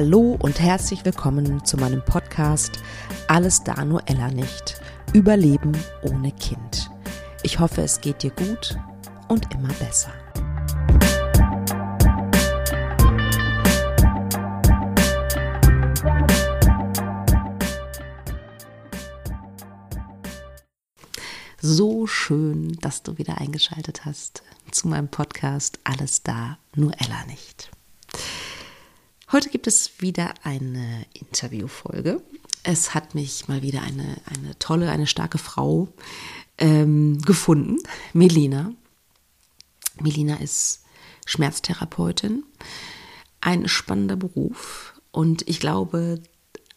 Hallo und herzlich willkommen zu meinem Podcast Alles da nur Ella nicht. Überleben ohne Kind. Ich hoffe, es geht dir gut und immer besser. So schön, dass du wieder eingeschaltet hast zu meinem Podcast Alles da, nur Ella nicht. Heute gibt es wieder eine Interviewfolge. Es hat mich mal wieder eine, eine tolle, eine starke Frau ähm, gefunden, Melina. Melina ist Schmerztherapeutin, ein spannender Beruf und ich glaube,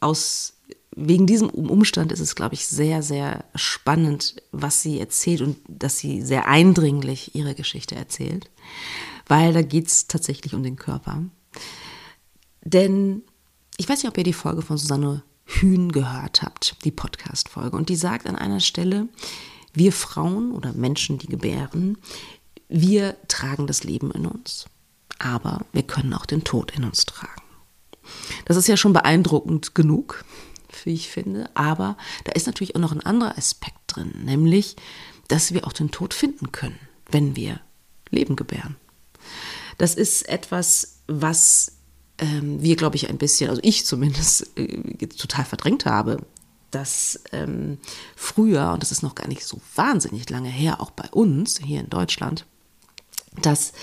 aus wegen diesem Umstand ist es, glaube ich, sehr, sehr spannend, was sie erzählt und dass sie sehr eindringlich ihre Geschichte erzählt, weil da geht es tatsächlich um den Körper. Denn ich weiß nicht, ob ihr die Folge von Susanne Hühn gehört habt, die Podcast-Folge. Und die sagt an einer Stelle, wir Frauen oder Menschen, die gebären, wir tragen das Leben in uns. Aber wir können auch den Tod in uns tragen. Das ist ja schon beeindruckend genug, wie ich finde. Aber da ist natürlich auch noch ein anderer Aspekt drin, nämlich, dass wir auch den Tod finden können, wenn wir Leben gebären. Das ist etwas, was ähm, wir, glaube ich, ein bisschen, also ich zumindest, äh, total verdrängt habe, dass ähm, früher, und das ist noch gar nicht so wahnsinnig lange her, auch bei uns hier in Deutschland, dass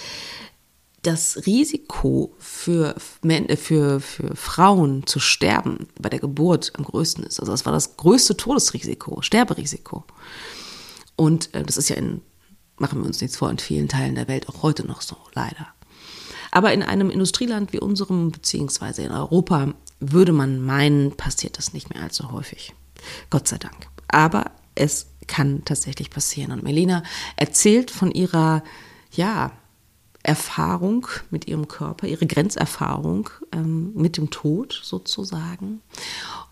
das Risiko für, äh, für, für Frauen zu sterben bei der Geburt am größten ist. Also das war das größte Todesrisiko, Sterberisiko. Und äh, das ist ja in, machen wir uns nichts vor, in vielen Teilen der Welt auch heute noch so, leider. Aber in einem Industrieland wie unserem, beziehungsweise in Europa, würde man meinen, passiert das nicht mehr allzu häufig. Gott sei Dank. Aber es kann tatsächlich passieren. Und Melina erzählt von ihrer, ja, Erfahrung mit ihrem Körper, ihre Grenzerfahrung ähm, mit dem Tod sozusagen.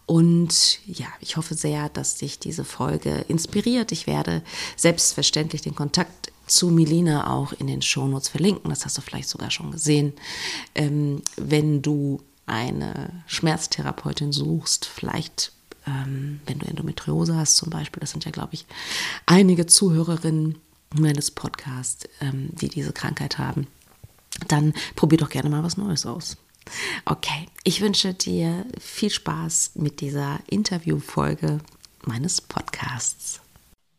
Und ja, ich hoffe sehr, dass dich diese Folge inspiriert. Ich werde selbstverständlich den Kontakt zu Milina auch in den Shownotes verlinken. Das hast du vielleicht sogar schon gesehen. Ähm, wenn du eine Schmerztherapeutin suchst, vielleicht ähm, wenn du Endometriose hast zum Beispiel, das sind ja, glaube ich, einige Zuhörerinnen meines Podcasts, ähm, die diese Krankheit haben, dann probier doch gerne mal was Neues aus. Okay, ich wünsche dir viel Spaß mit dieser Interviewfolge meines Podcasts.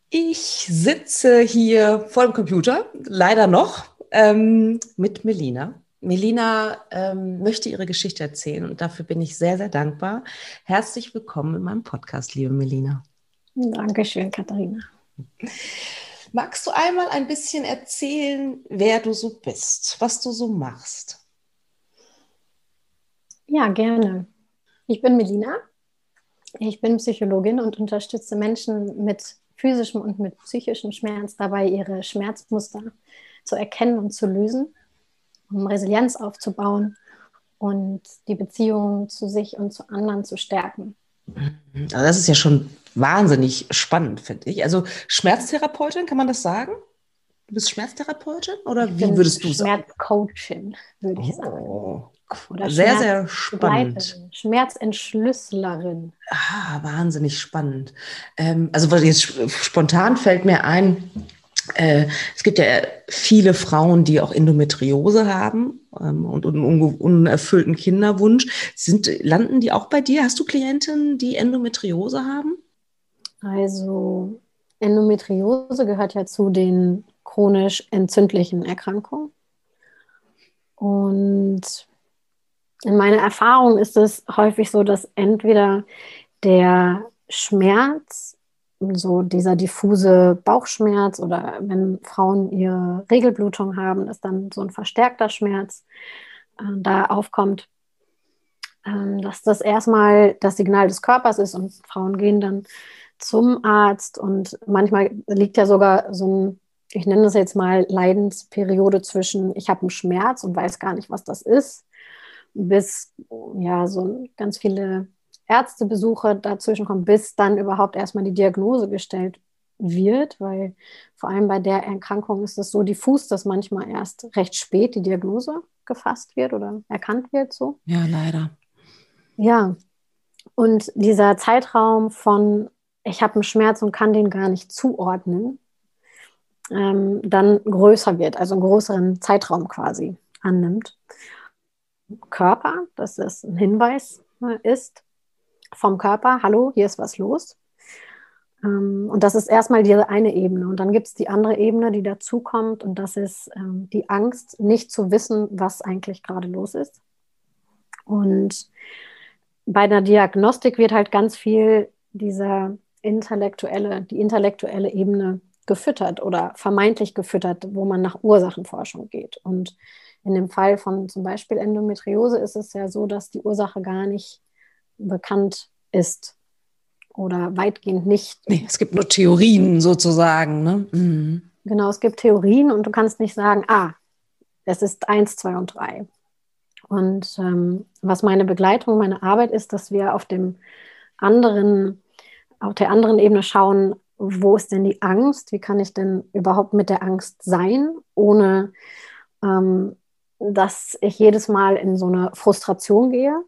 Ich sitze hier vor dem Computer, leider noch, ähm, mit Melina. Melina ähm, möchte ihre Geschichte erzählen und dafür bin ich sehr, sehr dankbar. Herzlich willkommen in meinem Podcast, liebe Melina. Dankeschön, Katharina. Magst du einmal ein bisschen erzählen, wer du so bist, was du so machst? Ja, gerne. Ich bin Melina. Ich bin Psychologin und unterstütze Menschen mit physischem und mit psychischem Schmerz dabei, ihre Schmerzmuster zu erkennen und zu lösen, um Resilienz aufzubauen und die Beziehung zu sich und zu anderen zu stärken. Also das ist ja schon wahnsinnig spannend, finde ich. Also Schmerztherapeutin, kann man das sagen? Du bist Schmerztherapeutin oder wie würdest du sagen? Schmerzcoachin, würde ich oh. Oder sehr, sehr spannend. Schmerzentschlüssellerin. Ah, wahnsinnig spannend. Ähm, also jetzt spontan fällt mir ein, äh, es gibt ja viele Frauen, die auch Endometriose haben ähm, und einen unerfüllten Kinderwunsch. Sind, landen die auch bei dir? Hast du Klientinnen, die Endometriose haben? Also Endometriose gehört ja zu den chronisch entzündlichen Erkrankungen. Und in meiner Erfahrung ist es häufig so, dass entweder der Schmerz, so dieser diffuse Bauchschmerz oder wenn Frauen ihre Regelblutung haben, dass dann so ein verstärkter Schmerz äh, da aufkommt, äh, dass das erstmal das Signal des Körpers ist und Frauen gehen dann zum Arzt und manchmal liegt ja sogar so ein, ich nenne das jetzt mal Leidensperiode zwischen, ich habe einen Schmerz und weiß gar nicht, was das ist bis ja so ganz viele Ärztebesuche dazwischen kommen, bis dann überhaupt erstmal die Diagnose gestellt wird, weil vor allem bei der Erkrankung ist es so diffus, dass manchmal erst recht spät die Diagnose gefasst wird oder erkannt wird so. Ja, leider. Ja, und dieser Zeitraum von, ich habe einen Schmerz und kann den gar nicht zuordnen, ähm, dann größer wird, also einen größeren Zeitraum quasi annimmt. Körper, dass es ein Hinweis äh, ist vom Körper, hallo, hier ist was los. Ähm, und das ist erstmal diese eine Ebene. Und dann gibt es die andere Ebene, die dazukommt. Und das ist ähm, die Angst, nicht zu wissen, was eigentlich gerade los ist. Und bei der Diagnostik wird halt ganz viel dieser intellektuelle, die intellektuelle Ebene gefüttert oder vermeintlich gefüttert, wo man nach Ursachenforschung geht. Und in dem Fall von zum Beispiel Endometriose ist es ja so, dass die Ursache gar nicht bekannt ist oder weitgehend nicht. Nee, es gibt nur Theorien sozusagen. Ne? Mhm. Genau, es gibt Theorien und du kannst nicht sagen, ah, es ist eins, zwei und drei. Und ähm, was meine Begleitung, meine Arbeit ist, dass wir auf dem anderen, auf der anderen Ebene schauen, wo ist denn die Angst? Wie kann ich denn überhaupt mit der Angst sein, ohne ähm, dass ich jedes Mal in so eine Frustration gehe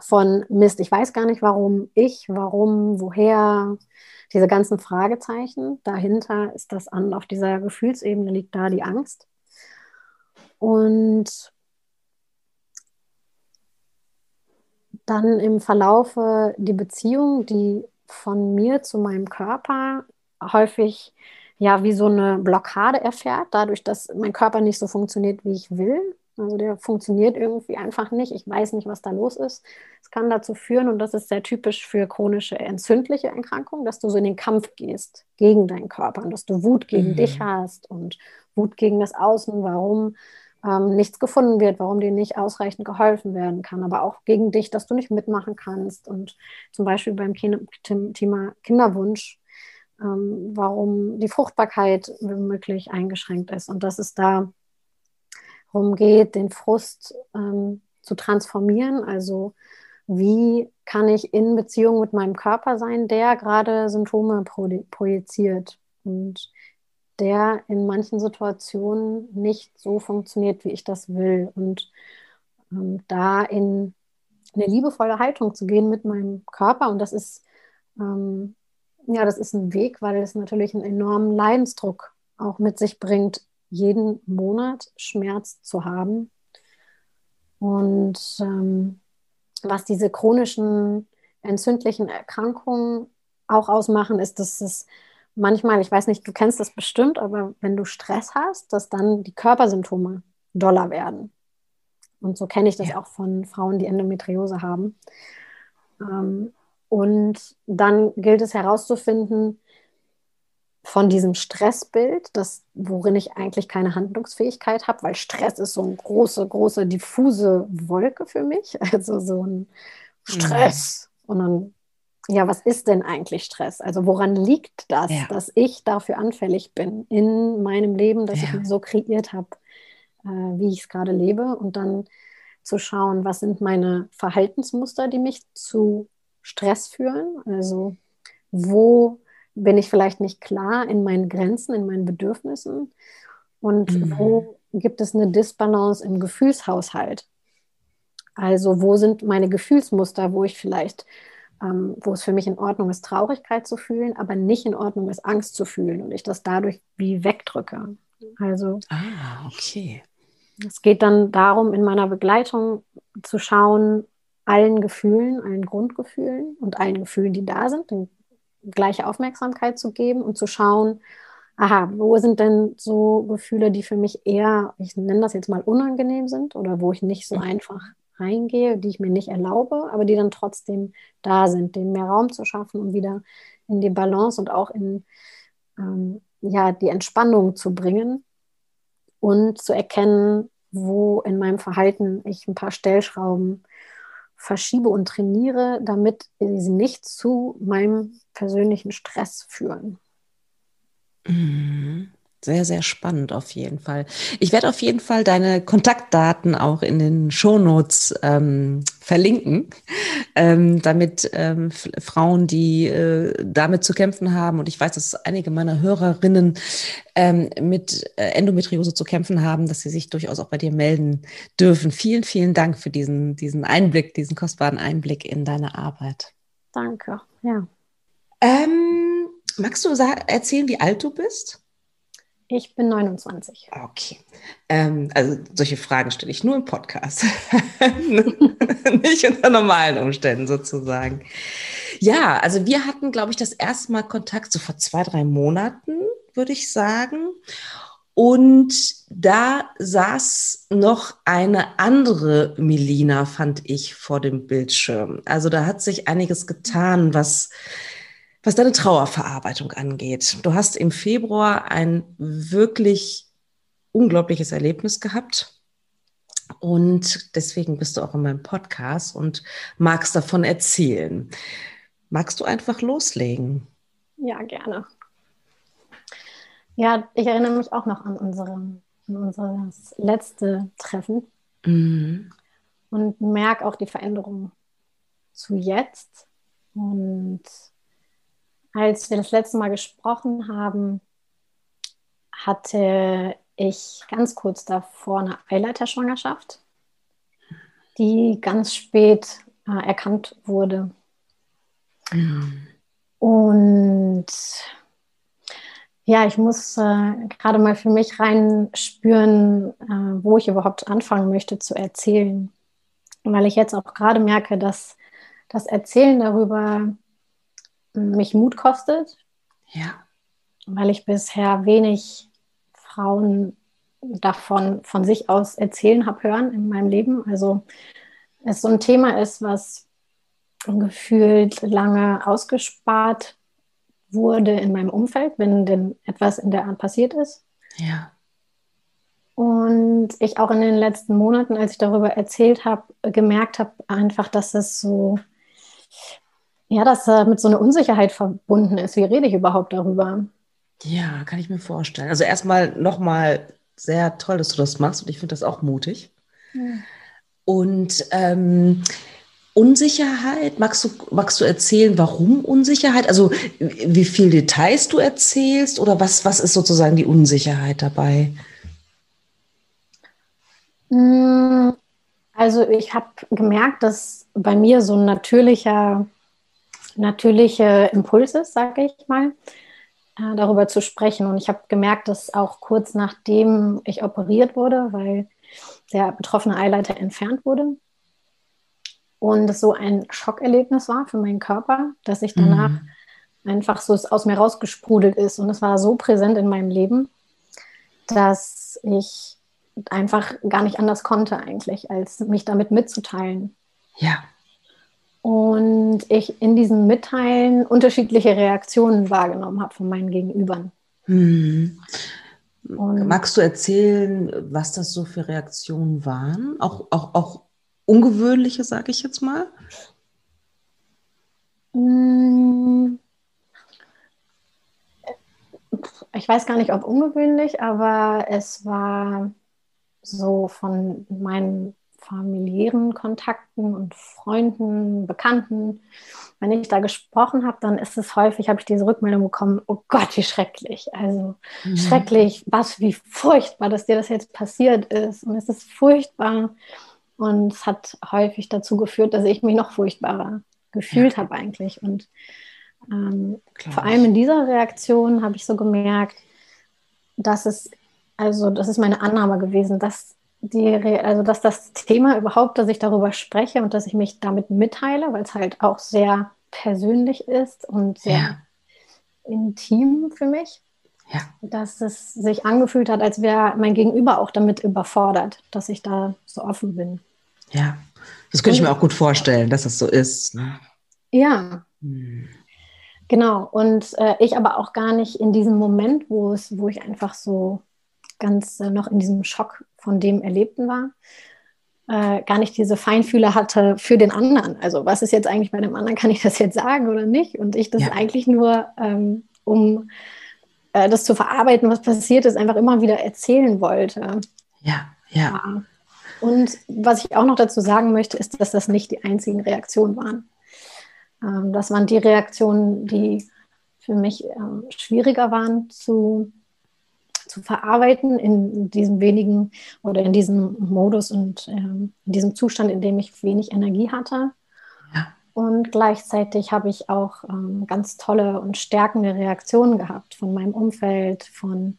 von Mist, ich weiß gar nicht warum, ich, warum, woher, diese ganzen Fragezeichen. Dahinter ist das an, auf dieser Gefühlsebene liegt da die Angst. Und dann im Verlaufe die Beziehung, die von mir zu meinem Körper häufig ja wie so eine Blockade erfährt, dadurch, dass mein Körper nicht so funktioniert, wie ich will. Also der funktioniert irgendwie einfach nicht. Ich weiß nicht, was da los ist. Es kann dazu führen, und das ist sehr typisch für chronische entzündliche Erkrankungen, dass du so in den Kampf gehst gegen deinen Körper und dass du Wut gegen mhm. dich hast und Wut gegen das Außen, warum ähm, nichts gefunden wird, warum dir nicht ausreichend geholfen werden kann, aber auch gegen dich, dass du nicht mitmachen kannst. Und zum Beispiel beim Thema Kinderwunsch, ähm, warum die Fruchtbarkeit womöglich eingeschränkt ist. Und dass es da darum geht, den Frust ähm, zu transformieren. Also wie kann ich in Beziehung mit meinem Körper sein, der gerade Symptome projiziert. Und der in manchen Situationen nicht so funktioniert, wie ich das will. Und ähm, da in eine liebevolle Haltung zu gehen mit meinem Körper. Und das ist, ähm, ja, das ist ein Weg, weil es natürlich einen enormen Leidensdruck auch mit sich bringt, jeden Monat Schmerz zu haben. Und ähm, was diese chronischen entzündlichen Erkrankungen auch ausmachen, ist, dass es manchmal, ich weiß nicht, du kennst das bestimmt, aber wenn du Stress hast, dass dann die Körpersymptome doller werden. Und so kenne ich das ja. auch von Frauen, die Endometriose haben. Ähm, und dann gilt es herauszufinden, von diesem Stressbild, das, worin ich eigentlich keine Handlungsfähigkeit habe, weil Stress ist so eine große, große, diffuse Wolke für mich. Also so ein Stress. Mhm. Und dann ja, was ist denn eigentlich Stress? Also woran liegt das, ja. dass ich dafür anfällig bin in meinem Leben, dass ja. ich mir so kreiert habe, äh, wie ich es gerade lebe und dann zu schauen, was sind meine Verhaltensmuster, die mich zu Stress führen? Also wo bin ich vielleicht nicht klar in meinen Grenzen, in meinen Bedürfnissen und mhm. wo gibt es eine Disbalance im Gefühlshaushalt? Also wo sind meine Gefühlsmuster, wo ich vielleicht ähm, wo es für mich in Ordnung ist, Traurigkeit zu fühlen, aber nicht in Ordnung ist, Angst zu fühlen und ich das dadurch wie wegdrücke. Also, ah, okay. Es geht dann darum, in meiner Begleitung zu schauen, allen Gefühlen, allen Grundgefühlen und allen Gefühlen, die da sind, gleiche Aufmerksamkeit zu geben und zu schauen, aha, wo sind denn so Gefühle, die für mich eher, ich nenne das jetzt mal unangenehm sind oder wo ich nicht so mhm. einfach reingehe, die ich mir nicht erlaube, aber die dann trotzdem da sind, denen mehr Raum zu schaffen, um wieder in die Balance und auch in ähm, ja, die Entspannung zu bringen und zu erkennen, wo in meinem Verhalten ich ein paar Stellschrauben verschiebe und trainiere, damit sie nicht zu meinem persönlichen Stress führen. Mhm. Sehr, sehr spannend auf jeden Fall. Ich werde auf jeden Fall deine Kontaktdaten auch in den Shownotes ähm, verlinken, ähm, damit ähm, Frauen, die äh, damit zu kämpfen haben, und ich weiß, dass einige meiner Hörerinnen ähm, mit äh, Endometriose zu kämpfen haben, dass sie sich durchaus auch bei dir melden dürfen. Vielen, vielen Dank für diesen, diesen Einblick, diesen kostbaren Einblick in deine Arbeit. Danke, ja. Ähm, magst du erzählen, wie alt du bist? Ich bin 29. Okay. Ähm, also solche Fragen stelle ich nur im Podcast. Nicht unter normalen Umständen sozusagen. Ja, also wir hatten, glaube ich, das erste Mal Kontakt so vor zwei, drei Monaten, würde ich sagen. Und da saß noch eine andere Melina, fand ich, vor dem Bildschirm. Also da hat sich einiges getan, was was deine Trauerverarbeitung angeht. Du hast im Februar ein wirklich unglaubliches Erlebnis gehabt. Und deswegen bist du auch in meinem Podcast und magst davon erzählen. Magst du einfach loslegen? Ja, gerne. Ja, ich erinnere mich auch noch an, unsere, an unser letzte Treffen mhm. und merke auch die Veränderung zu jetzt. Und als wir das letzte Mal gesprochen haben, hatte ich ganz kurz davor eine Eileiterschwangerschaft, die ganz spät äh, erkannt wurde. Mhm. Und ja, ich muss äh, gerade mal für mich reinspüren, äh, wo ich überhaupt anfangen möchte zu erzählen. Weil ich jetzt auch gerade merke, dass das Erzählen darüber mich Mut kostet. Ja. Weil ich bisher wenig Frauen davon von sich aus erzählen habe hören in meinem Leben. Also es so ein Thema ist, was gefühlt lange ausgespart wurde in meinem Umfeld, wenn denn etwas in der Art passiert ist. Ja. Und ich auch in den letzten Monaten, als ich darüber erzählt habe, gemerkt habe einfach, dass es so ja, dass äh, mit so einer Unsicherheit verbunden ist. Wie rede ich überhaupt darüber? Ja, kann ich mir vorstellen. Also erstmal nochmal sehr toll, dass du das machst und ich finde das auch mutig. Ja. Und ähm, Unsicherheit, magst du, magst du erzählen, warum Unsicherheit? Also wie viel Details du erzählst oder was, was ist sozusagen die Unsicherheit dabei? Mm, also ich habe gemerkt, dass bei mir so ein natürlicher natürliche Impulses, sage ich mal, äh, darüber zu sprechen. Und ich habe gemerkt, dass auch kurz nachdem ich operiert wurde, weil der betroffene Eileiter entfernt wurde und es so ein Schockerlebnis war für meinen Körper, dass ich danach mhm. einfach so aus mir rausgesprudelt ist. Und es war so präsent in meinem Leben, dass ich einfach gar nicht anders konnte eigentlich, als mich damit mitzuteilen. Ja und ich in diesem Mitteilen unterschiedliche Reaktionen wahrgenommen habe von meinen Gegenübern. Hm. Magst du erzählen, was das so für Reaktionen waren? Auch, auch, auch ungewöhnliche, sage ich jetzt mal? Hm. Ich weiß gar nicht, ob ungewöhnlich, aber es war so von meinen familiären Kontakten und Freunden, Bekannten, wenn ich da gesprochen habe, dann ist es häufig, habe ich diese Rückmeldung bekommen, oh Gott, wie schrecklich. Also mhm. schrecklich, was, wie furchtbar, dass dir das jetzt passiert ist. Und es ist furchtbar. Und es hat häufig dazu geführt, dass ich mich noch furchtbarer gefühlt ja. habe eigentlich. Und ähm, vor allem in dieser Reaktion habe ich so gemerkt, dass es, also das ist meine Annahme gewesen, dass die, also dass das Thema überhaupt, dass ich darüber spreche und dass ich mich damit mitteile, weil es halt auch sehr persönlich ist und sehr ja. intim für mich. Ja. Dass es sich angefühlt hat, als wäre mein Gegenüber auch damit überfordert, dass ich da so offen bin. Ja, das könnte ich mir auch gut vorstellen, dass das so ist. Ne? Ja. Hm. Genau. Und äh, ich aber auch gar nicht in diesem Moment, wo es, wo ich einfach so ganz äh, noch in diesem Schock von dem Erlebten war, äh, gar nicht diese Feinfühle hatte für den anderen. Also was ist jetzt eigentlich bei dem anderen, kann ich das jetzt sagen oder nicht? Und ich das ja. eigentlich nur, ähm, um äh, das zu verarbeiten, was passiert ist, einfach immer wieder erzählen wollte. Ja, ja. ja. Und was ich auch noch dazu sagen möchte, ist, dass das nicht die einzigen Reaktionen waren. Ähm, das waren die Reaktionen, die für mich ähm, schwieriger waren zu, zu verarbeiten in diesem wenigen oder in diesem Modus und ähm, in diesem Zustand, in dem ich wenig Energie hatte. Ja. Und gleichzeitig habe ich auch ähm, ganz tolle und stärkende Reaktionen gehabt von meinem Umfeld, von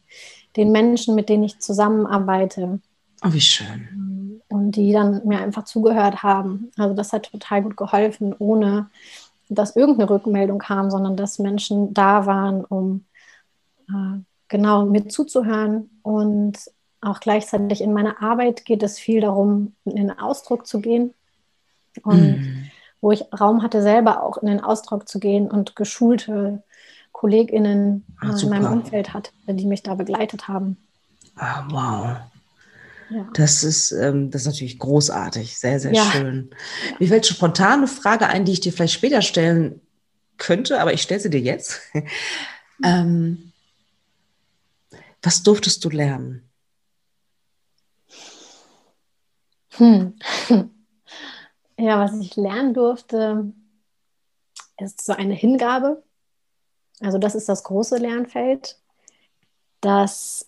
den Menschen, mit denen ich zusammenarbeite. Oh, wie schön. Und die dann mir einfach zugehört haben. Also das hat total gut geholfen, ohne dass irgendeine Rückmeldung kam, sondern dass Menschen da waren, um äh, genau mit zuzuhören. Und auch gleichzeitig in meiner Arbeit geht es viel darum, in den Ausdruck zu gehen. Und mm. wo ich Raum hatte, selber auch in den Ausdruck zu gehen und geschulte KollegInnen ah, in meinem Umfeld hatte, die mich da begleitet haben. Ah, wow. Ja. Das, ist, ähm, das ist natürlich großartig, sehr, sehr ja. schön. Mir fällt spontan eine Frage ein, die ich dir vielleicht später stellen könnte, aber ich stelle sie dir jetzt. ähm, was durftest du lernen? Hm. Ja, was ich lernen durfte, ist so eine Hingabe. Also das ist das große Lernfeld, dass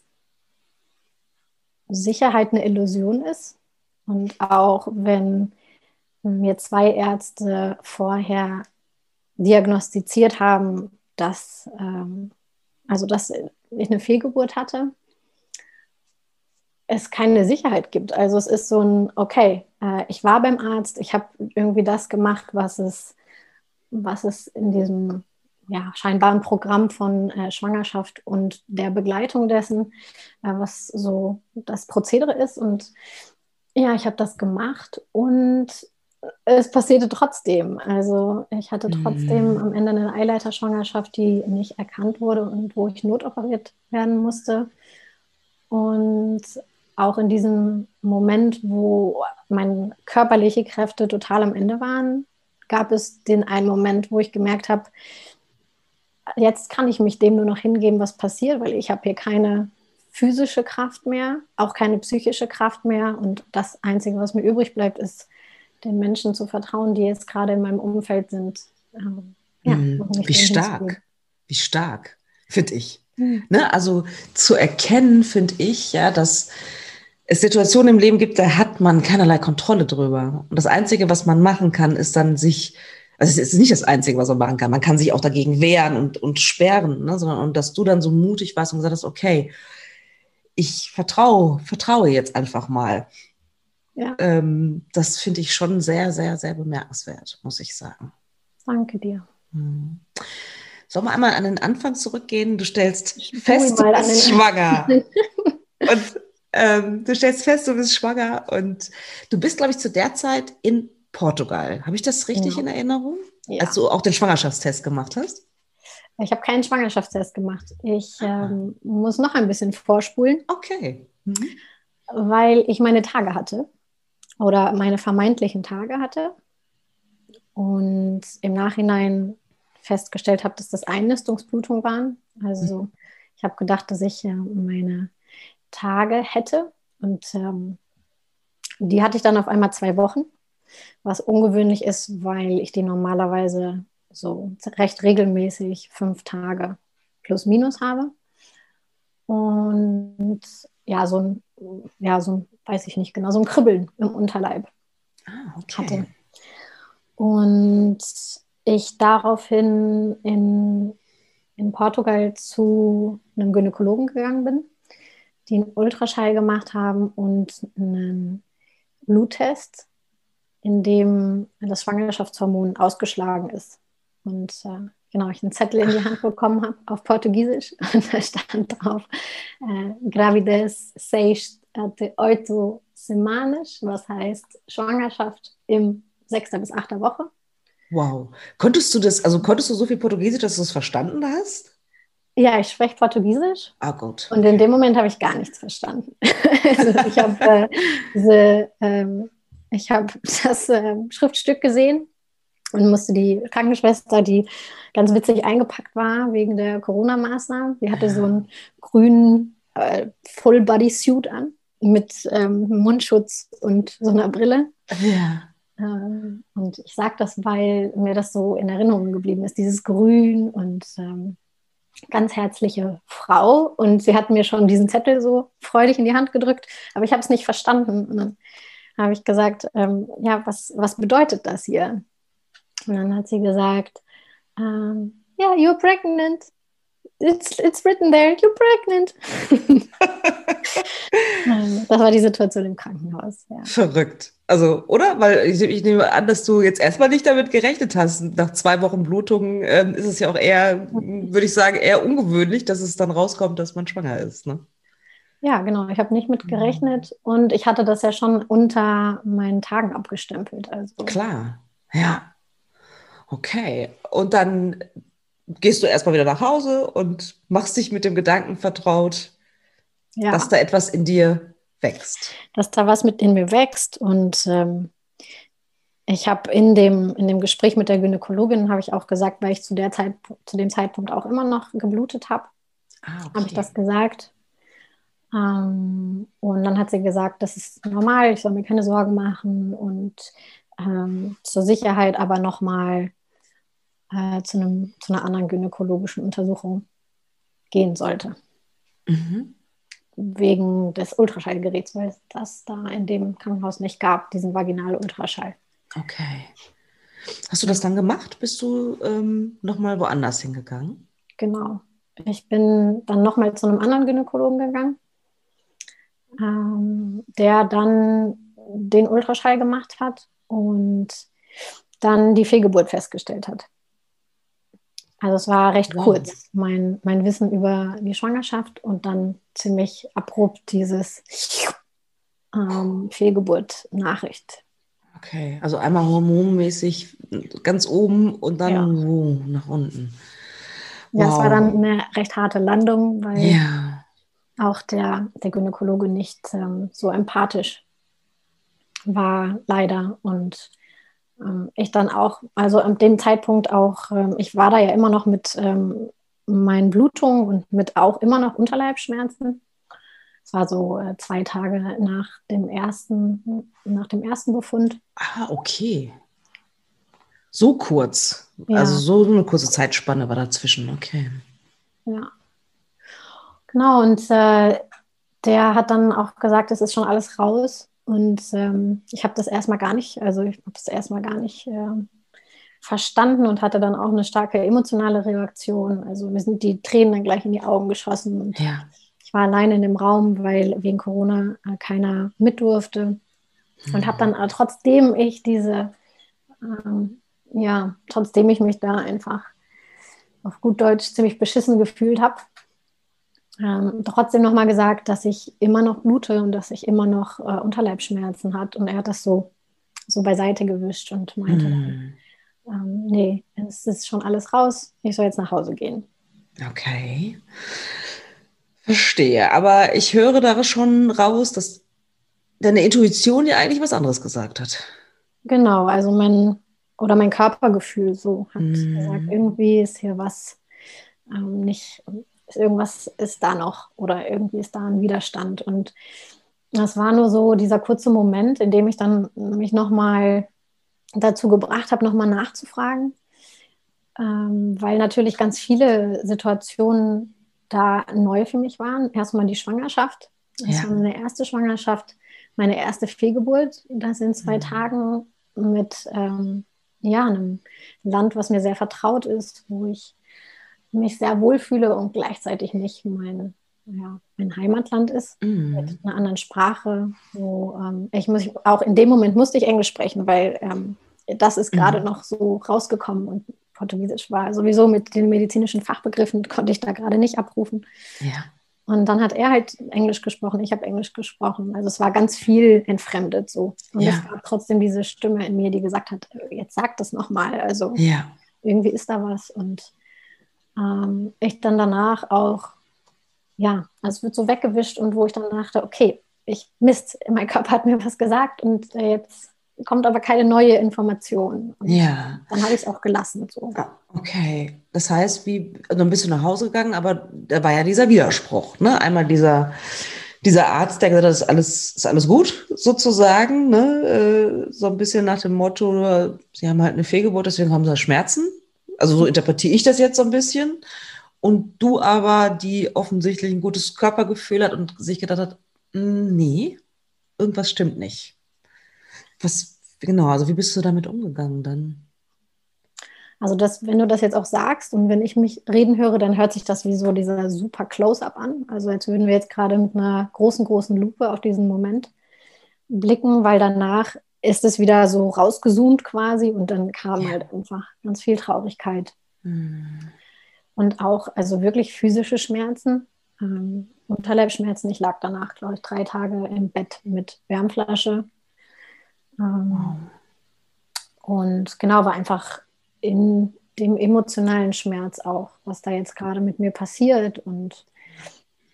Sicherheit eine Illusion ist. Und auch wenn mir zwei Ärzte vorher diagnostiziert haben, dass, ähm, also dass ich eine Fehlgeburt hatte, es keine Sicherheit gibt. Also es ist so ein, okay, äh, ich war beim Arzt, ich habe irgendwie das gemacht, was es, was es in diesem ja, scheinbar ein Programm von äh, Schwangerschaft und der Begleitung dessen, äh, was so das Prozedere ist. Und ja, ich habe das gemacht und es passierte trotzdem. Also ich hatte trotzdem mhm. am Ende eine Eileiterschwangerschaft, die nicht erkannt wurde und wo ich notoperiert werden musste. Und auch in diesem Moment, wo meine körperliche Kräfte total am Ende waren, gab es den einen Moment, wo ich gemerkt habe, jetzt kann ich mich dem nur noch hingeben, was passiert, weil ich habe hier keine physische Kraft mehr, auch keine psychische Kraft mehr. Und das Einzige, was mir übrig bleibt, ist, den Menschen zu vertrauen, die jetzt gerade in meinem Umfeld sind. Ähm, ja, mhm. Wie stark, wie stark, finde ich. Mhm. Ne? Also zu erkennen, finde ich, ja, dass es Situationen im Leben gibt, da hat man keinerlei Kontrolle drüber. Und das Einzige, was man machen kann, ist dann sich also es ist nicht das Einzige, was man machen kann. Man kann sich auch dagegen wehren und, und sperren, ne? sondern und dass du dann so mutig warst und gesagt hast, okay, ich vertraue, vertraue jetzt einfach mal. Ja. Ähm, das finde ich schon sehr, sehr, sehr bemerkenswert, muss ich sagen. Danke dir. Hm. Sollen wir einmal an den Anfang zurückgehen? Du stellst ich fest, du bist schwanger. und ähm, du stellst fest, du bist schwanger und du bist, glaube ich, zu der Zeit in Portugal. Habe ich das richtig ja. in Erinnerung? Ja. Als du auch den Schwangerschaftstest gemacht hast? Ich habe keinen Schwangerschaftstest gemacht. Ich ah. ähm, muss noch ein bisschen vorspulen. Okay. Mhm. Weil ich meine Tage hatte oder meine vermeintlichen Tage hatte und im Nachhinein festgestellt habe, dass das Einnistungsblutungen waren. Also mhm. ich habe gedacht, dass ich äh, meine Tage hätte und ähm, die hatte ich dann auf einmal zwei Wochen was ungewöhnlich ist, weil ich die normalerweise so recht regelmäßig fünf Tage plus minus habe. Und ja, so ein, ja, so ein, weiß ich nicht genau, so ein Kribbeln im Unterleib ah, okay. hatte. Und ich daraufhin in, in Portugal zu einem Gynäkologen gegangen bin, die einen Ultraschall gemacht haben und einen Bluttest in dem das Schwangerschaftshormon ausgeschlagen ist. Und äh, genau, ich einen Zettel in die Hand bekommen habe auf Portugiesisch und da stand drauf äh, Gravidez seis de oito semanas, was heißt Schwangerschaft im sechster bis achter Woche. Wow. Konntest du das, also konntest du so viel Portugiesisch, dass du es verstanden hast? Ja, ich spreche Portugiesisch. Ah, gut. Und in dem Moment habe ich gar nichts verstanden. also ich habe äh, diese ähm, ich habe das äh, Schriftstück gesehen und musste die Krankenschwester, die ganz witzig eingepackt war wegen der Corona-Maßnahmen, die hatte so einen grünen äh, Full-Body-Suit an mit ähm, Mundschutz und so einer Brille. Ja. Ähm, und ich sage das, weil mir das so in Erinnerung geblieben ist, dieses Grün und ähm, ganz herzliche Frau. Und sie hat mir schon diesen Zettel so freudig in die Hand gedrückt, aber ich habe es nicht verstanden. Und dann habe ich gesagt, ähm, ja, was, was bedeutet das hier? Und dann hat sie gesagt, ja, um, yeah, you're pregnant. It's, it's written there, you're pregnant. das war die Situation im Krankenhaus. Ja. Verrückt. Also, oder? Weil ich, ich, nehme an, dass du jetzt erstmal nicht damit gerechnet hast. Nach zwei Wochen Blutung ähm, ist es ja auch eher, würde ich sagen, eher ungewöhnlich, dass es dann rauskommt, dass man schwanger ist. Ne? Ja, genau. Ich habe nicht mit gerechnet und ich hatte das ja schon unter meinen Tagen abgestempelt. Also. Klar, ja. Okay. Und dann gehst du erstmal wieder nach Hause und machst dich mit dem Gedanken vertraut, ja. dass da etwas in dir wächst. Dass da was mit in mir wächst. Und ähm, ich habe in dem, in dem Gespräch mit der Gynäkologin, habe ich auch gesagt, weil ich zu, der Zeit, zu dem Zeitpunkt auch immer noch geblutet habe, ah, okay. habe ich das gesagt. Ähm, und dann hat sie gesagt, das ist normal, ich soll mir keine Sorgen machen und ähm, zur Sicherheit aber nochmal äh, zu, einem, zu einer anderen gynäkologischen Untersuchung gehen sollte. Mhm. Wegen des Ultraschallgeräts, weil es das da in dem Krankenhaus nicht gab, diesen vaginalen Ultraschall. Okay. Hast du das dann gemacht? Bist du ähm, nochmal woanders hingegangen? Genau. Ich bin dann nochmal zu einem anderen Gynäkologen gegangen, ähm, der dann den Ultraschall gemacht hat und dann die Fehlgeburt festgestellt hat. Also es war recht wow. kurz, mein, mein Wissen über die Schwangerschaft und dann ziemlich abrupt dieses ähm, Fehlgeburt-Nachricht. Okay, also einmal hormonmäßig ganz oben und dann ja. wow, nach unten. Wow. Ja, es war dann eine recht harte Landung, weil ja. auch der, der Gynäkologe nicht ähm, so empathisch war, leider. Und ich dann auch, also an dem Zeitpunkt auch, ähm, ich war da ja immer noch mit ähm, meinen Blutungen und mit auch immer noch Unterleibschmerzen. Es war so äh, zwei Tage nach dem ersten, nach dem ersten Befund. Ah, okay. So kurz. Ja. Also so eine kurze Zeitspanne war dazwischen, okay. Ja. Genau, und äh, der hat dann auch gesagt, es ist schon alles raus. Und ähm, ich habe das erstmal gar nicht, also ich habe das erstmal gar nicht äh, verstanden und hatte dann auch eine starke emotionale Reaktion. Also mir sind die Tränen dann gleich in die Augen geschossen. Und ja. Ich war alleine in dem Raum, weil wegen Corona äh, keiner mit durfte. Mhm. Und habe dann äh, trotzdem ich diese, ähm, ja, trotzdem ich mich da einfach auf gut Deutsch ziemlich beschissen gefühlt habe, ähm, trotzdem nochmal gesagt, dass ich immer noch blute und dass ich immer noch äh, Unterleibschmerzen hat. Und er hat das so, so beiseite gewischt und meinte, mm. ähm, nee, es ist schon alles raus, ich soll jetzt nach Hause gehen. Okay. Verstehe. Aber ich höre da schon raus, dass deine Intuition dir eigentlich was anderes gesagt hat. Genau, also mein oder mein Körpergefühl so hat mm. gesagt, irgendwie ist hier was ähm, nicht irgendwas ist da noch oder irgendwie ist da ein Widerstand. Und das war nur so dieser kurze Moment, in dem ich dann mich nochmal dazu gebracht habe, nochmal nachzufragen, ähm, weil natürlich ganz viele Situationen da neu für mich waren. Erstmal die Schwangerschaft. Das ja. war meine erste Schwangerschaft, meine erste Fehlgeburt. Das in zwei mhm. Tagen mit ähm, ja, einem Land, was mir sehr vertraut ist, wo ich mich sehr wohlfühle und gleichzeitig nicht mein, ja, mein Heimatland ist, mm. mit einer anderen Sprache. Wo, ähm, ich muss auch in dem Moment musste ich Englisch sprechen, weil ähm, das ist gerade mm. noch so rausgekommen und Portugiesisch war sowieso mit den medizinischen Fachbegriffen konnte ich da gerade nicht abrufen. Ja. Und dann hat er halt Englisch gesprochen, ich habe Englisch gesprochen. Also es war ganz viel entfremdet so. Und ja. es gab trotzdem diese Stimme in mir, die gesagt hat, jetzt sag das nochmal. Also ja. irgendwie ist da was. Und ähm, ich dann danach auch, ja, also es wird so weggewischt und wo ich dann dachte, okay, ich Mist, mein Körper hat mir was gesagt und äh, jetzt kommt aber keine neue Information. Und ja. Dann habe ich es auch gelassen. So. Ah, okay. Das heißt, wie, also bist du nach Hause gegangen, aber da war ja dieser Widerspruch. Ne? Einmal dieser, dieser Arzt, der gesagt hat, das ist alles, ist alles gut, sozusagen. Ne? Äh, so ein bisschen nach dem Motto, sie haben halt eine Fehlgeburt, deswegen haben sie Schmerzen. Also so interpretiere ich das jetzt so ein bisschen. Und du aber, die offensichtlich ein gutes Körpergefühl hat und sich gedacht hat, hm, nee, irgendwas stimmt nicht. Was, genau, also wie bist du damit umgegangen dann? Also das, wenn du das jetzt auch sagst und wenn ich mich reden höre, dann hört sich das wie so dieser super Close-up an. Also als würden wir jetzt gerade mit einer großen, großen Lupe auf diesen Moment blicken, weil danach ist es wieder so rausgezoomt quasi und dann kam ja. halt einfach ganz viel Traurigkeit. Mhm. Und auch, also wirklich physische Schmerzen, ähm, Unterleibschmerzen. Ich lag danach, glaube ich, drei Tage im Bett mit Wärmflasche. Ähm, Und genau, war einfach in dem emotionalen Schmerz auch, was da jetzt gerade mit mir passiert. Und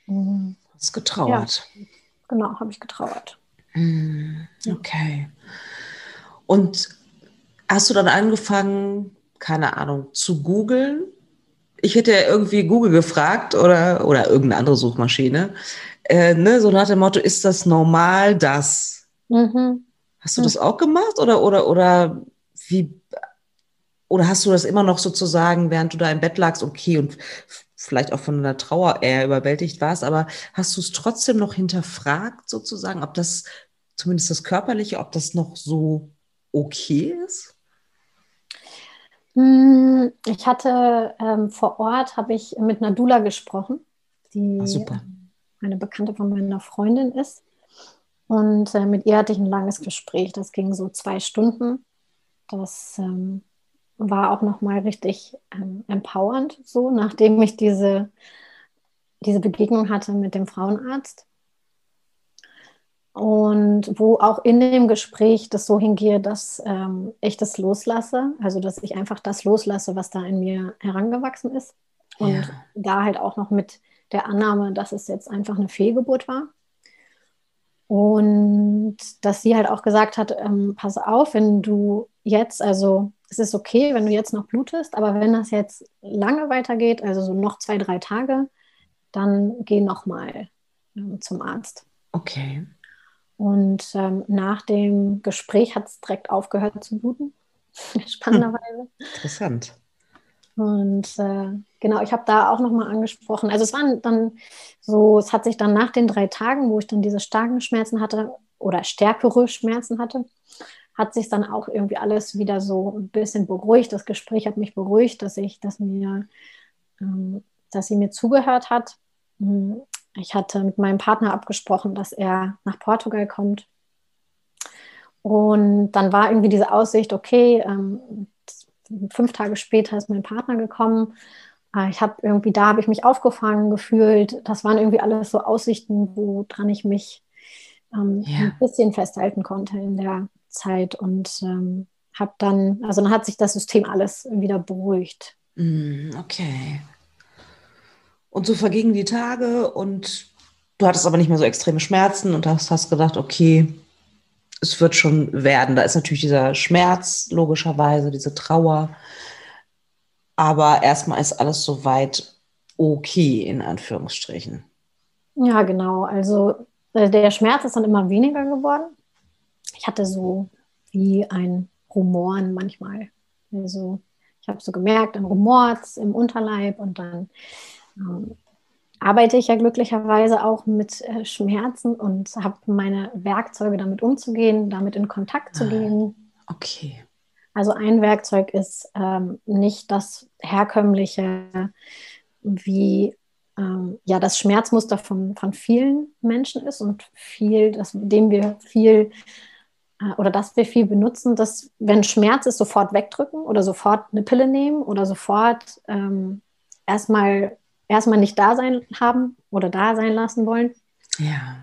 ähm, hast getrauert. Ja, genau, habe ich getrauert. Mm, okay. Und hast du dann angefangen, keine Ahnung, zu googeln? Ich hätte ja irgendwie Google gefragt oder, oder irgendeine andere Suchmaschine. Äh, ne, so nach dem Motto, ist das normal, das? Mhm. Hast du das auch gemacht oder, oder, oder wie, oder hast du das immer noch sozusagen, während du da im Bett lagst, okay, und vielleicht auch von einer Trauer eher überwältigt warst, aber hast du es trotzdem noch hinterfragt, sozusagen, ob das, zumindest das Körperliche, ob das noch so okay ist? Hm, ich hatte ähm, vor Ort, habe ich mit einer Dula gesprochen, die ah, eine Bekannte von meiner Freundin ist. Und äh, mit ihr hatte ich ein langes Gespräch. Das ging so zwei Stunden. Das ähm, war auch nochmal richtig ähm, empowernd, so nachdem ich diese, diese Begegnung hatte mit dem Frauenarzt. Und wo auch in dem Gespräch das so hingehe, dass ähm, ich das loslasse, also dass ich einfach das loslasse, was da in mir herangewachsen ist. Und ja. da halt auch noch mit der Annahme, dass es jetzt einfach eine Fehlgeburt war. Und dass sie halt auch gesagt hat, ähm, pass auf, wenn du jetzt, also es ist okay, wenn du jetzt noch blutest, aber wenn das jetzt lange weitergeht, also so noch zwei, drei Tage, dann geh nochmal ähm, zum Arzt. Okay. Und ähm, nach dem Gespräch hat es direkt aufgehört zu bluten, spannenderweise. Interessant. Und äh, genau, ich habe da auch nochmal angesprochen. Also es waren dann so, es hat sich dann nach den drei Tagen, wo ich dann diese starken Schmerzen hatte oder stärkere Schmerzen hatte, hat sich dann auch irgendwie alles wieder so ein bisschen beruhigt. Das Gespräch hat mich beruhigt, dass ich, dass mir, ähm, dass sie mir zugehört hat. Ich hatte mit meinem Partner abgesprochen, dass er nach Portugal kommt. Und dann war irgendwie diese Aussicht, okay, ähm, fünf Tage später ist mein Partner gekommen. Äh, ich habe irgendwie, da habe ich mich aufgefangen gefühlt. Das waren irgendwie alles so Aussichten, woran ich mich ähm, ja. ein bisschen festhalten konnte in der Zeit und ähm, habe dann, also dann hat sich das System alles wieder beruhigt. Mm, okay. Und so vergingen die Tage und du hattest aber nicht mehr so extreme Schmerzen und hast, hast gedacht, okay, es wird schon werden. Da ist natürlich dieser Schmerz, logischerweise, diese Trauer. Aber erstmal ist alles soweit okay, in Anführungsstrichen. Ja, genau. Also äh, der Schmerz ist dann immer weniger geworden. Ich hatte so wie ein Rumoren manchmal. Also ich habe so gemerkt, ein Rumort im Unterleib und dann ähm, arbeite ich ja glücklicherweise auch mit äh, Schmerzen und habe meine Werkzeuge, damit umzugehen, damit in Kontakt zu ah, gehen. Okay. Also ein Werkzeug ist ähm, nicht das herkömmliche, wie ähm, ja das Schmerzmuster von, von vielen Menschen ist und viel, das, dem wir viel äh, oder dass wir viel benutzen, dass wenn Schmerz ist, sofort wegdrücken oder sofort eine Pille nehmen oder sofort ähm, erstmal erstmal nicht da sein haben oder da sein lassen wollen. Ja.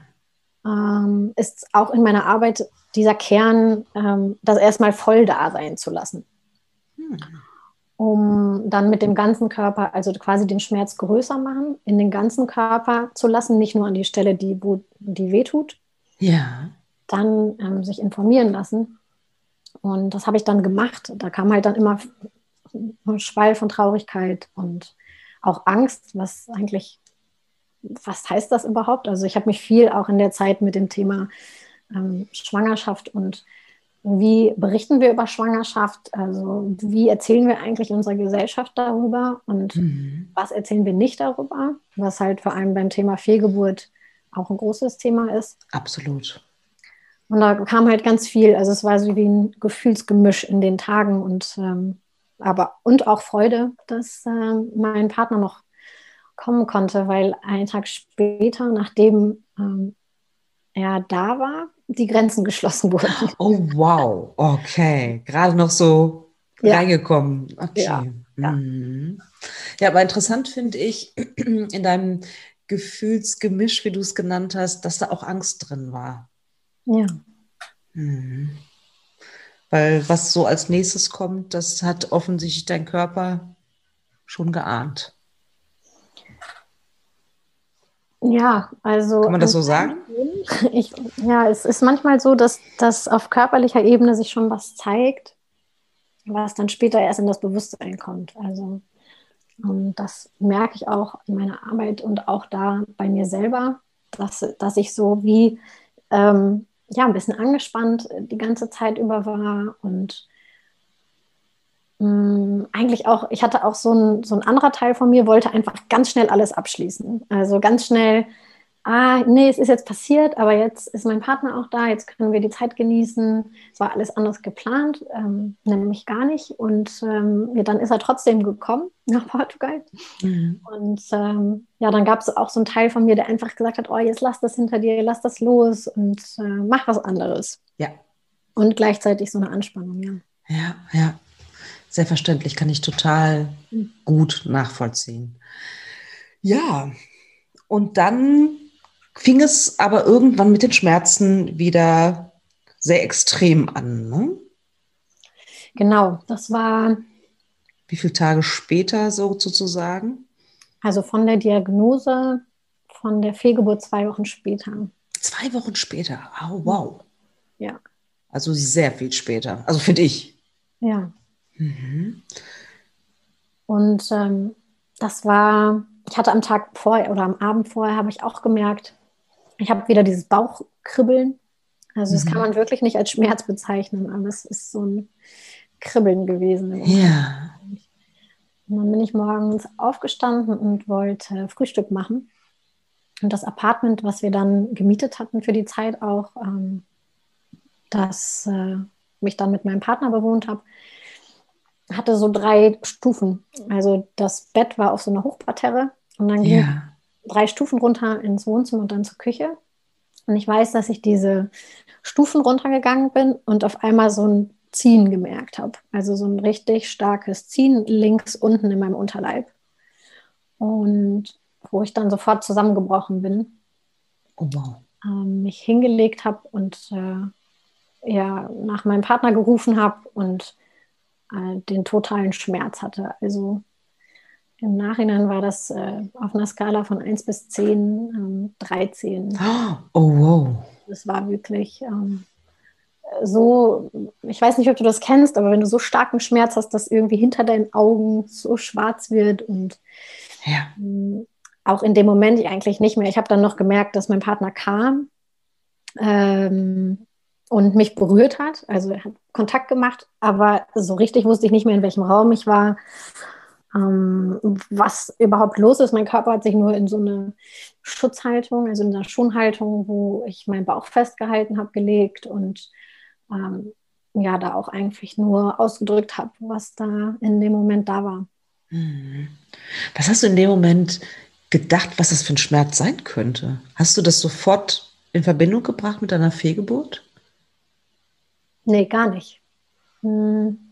Ähm, ist auch in meiner Arbeit dieser Kern, ähm, das erstmal voll da sein zu lassen. Hm. Um dann mit dem ganzen Körper, also quasi den Schmerz größer machen, in den ganzen Körper zu lassen, nicht nur an die Stelle, die, wo die wehtut. Ja. Dann ähm, sich informieren lassen Und das habe ich dann gemacht. Da kam halt dann immer ein Schwall von Traurigkeit und auch Angst, was eigentlich, was heißt das überhaupt? Also ich habe mich viel auch in der Zeit mit dem Thema ähm, Schwangerschaft und wie berichten wir über Schwangerschaft? Also wie erzählen wir eigentlich unserer Gesellschaft darüber und mhm. was erzählen wir nicht darüber? Was halt vor allem beim Thema Fehlgeburt auch ein großes Thema ist. Absolut. Und da kam halt ganz viel. Also es war so wie ein Gefühlsgemisch in den Tagen und ähm, aber und auch Freude, dass äh, mein Partner noch kommen konnte, weil einen Tag später, nachdem ähm, er da war, die Grenzen geschlossen wurden. Oh wow, okay, gerade noch so ja. reingekommen. Okay. Ja, ja. Mhm. ja aber interessant finde ich in deinem Gefühlsgemisch, wie du es genannt hast, dass da auch Angst drin war. Ja. Mhm. Weil was so als nächstes kommt, das hat offensichtlich dein Körper schon geahnt. Ja, also. Kann man das so sagen? Ich, ja, es ist manchmal so, dass, dass auf körperlicher Ebene sich schon was zeigt, was dann später erst in das Bewusstsein kommt. Also, und das merke ich auch in meiner Arbeit und auch da bei mir selber, dass, dass ich so wie ähm, ja, ein bisschen angespannt die ganze Zeit über war und mh, mm, eigentlich auch, ich hatte auch so ein, so ein anderer Teil von mir, wollte einfach ganz schnell alles abschließen. Also ganz schnell ah, nee, es ist jetzt passiert, aber jetzt ist mein Partner auch da, jetzt können wir die Zeit genießen. Es war alles anders geplant, ähm, nämlich gar nicht. Und ähm, ja, dann ist er trotzdem gekommen nach Portugal. Mhm. Und ähm, ja, dann gab es auch so einen Teil von mir, der einfach gesagt hat, oh, jetzt lass das hinter dir, lass das los und äh, mach was anderes. Ja. Und gleichzeitig so eine Anspannung, ja. Ja, ja. Selbstverständlich kann ich total mhm. gut nachvollziehen. Ja, und dann fing es aber irgendwann mit den Schmerzen wieder sehr extrem an. Ne? Genau, das war. Wie viele Tage später sozusagen? Also von der Diagnose, von der Fehlgeburt zwei Wochen später. Zwei Wochen später, oh, wow. Ja. Also sehr viel später, also finde ich. Ja. Mhm. Und ähm, das war, ich hatte am Tag vorher oder am Abend vorher, habe ich auch gemerkt, ich habe wieder dieses Bauchkribbeln. Also das mhm. kann man wirklich nicht als Schmerz bezeichnen, aber es ist so ein Kribbeln gewesen. Ja. Und dann bin ich morgens aufgestanden und wollte Frühstück machen. Und das Apartment, was wir dann gemietet hatten für die Zeit auch, ähm, das äh, mich dann mit meinem Partner bewohnt habe, hatte so drei Stufen. Also das Bett war auf so einer Hochparterre und dann ging ja drei Stufen runter ins Wohnzimmer und dann zur Küche. Und ich weiß, dass ich diese Stufen runtergegangen bin und auf einmal so ein Ziehen gemerkt habe. Also so ein richtig starkes Ziehen links unten in meinem Unterleib. Und wo ich dann sofort zusammengebrochen bin. Oh, wow. Ähm, mich hingelegt habe und äh, ja, nach meinem Partner gerufen habe und äh, den totalen Schmerz hatte. Also im Nachhinein war das äh, auf einer Skala von 1 bis 10, ähm, 13. Oh, wow. Das war wirklich ähm, so, ich weiß nicht, ob du das kennst, aber wenn du so starken Schmerz hast, dass irgendwie hinter deinen Augen so schwarz wird und ja. ähm, auch in dem Moment eigentlich nicht mehr. Ich habe dann noch gemerkt, dass mein Partner kam ähm, und mich berührt hat. Also er hat Kontakt gemacht, aber so richtig wusste ich nicht mehr, in welchem Raum ich war ähm, was überhaupt los ist. Mein Körper hat sich nur in so eine Schutzhaltung, also in einer Schonhaltung, wo ich meinen Bauch festgehalten habe, gelegt und ähm, ja, da auch eigentlich nur ausgedrückt habe, was da in dem Moment da war. Mhm. Was hast du in dem Moment gedacht, was das für ein Schmerz sein könnte? Hast du das sofort in Verbindung gebracht mit deiner Fehlgeburt? Nee, gar nicht. Hm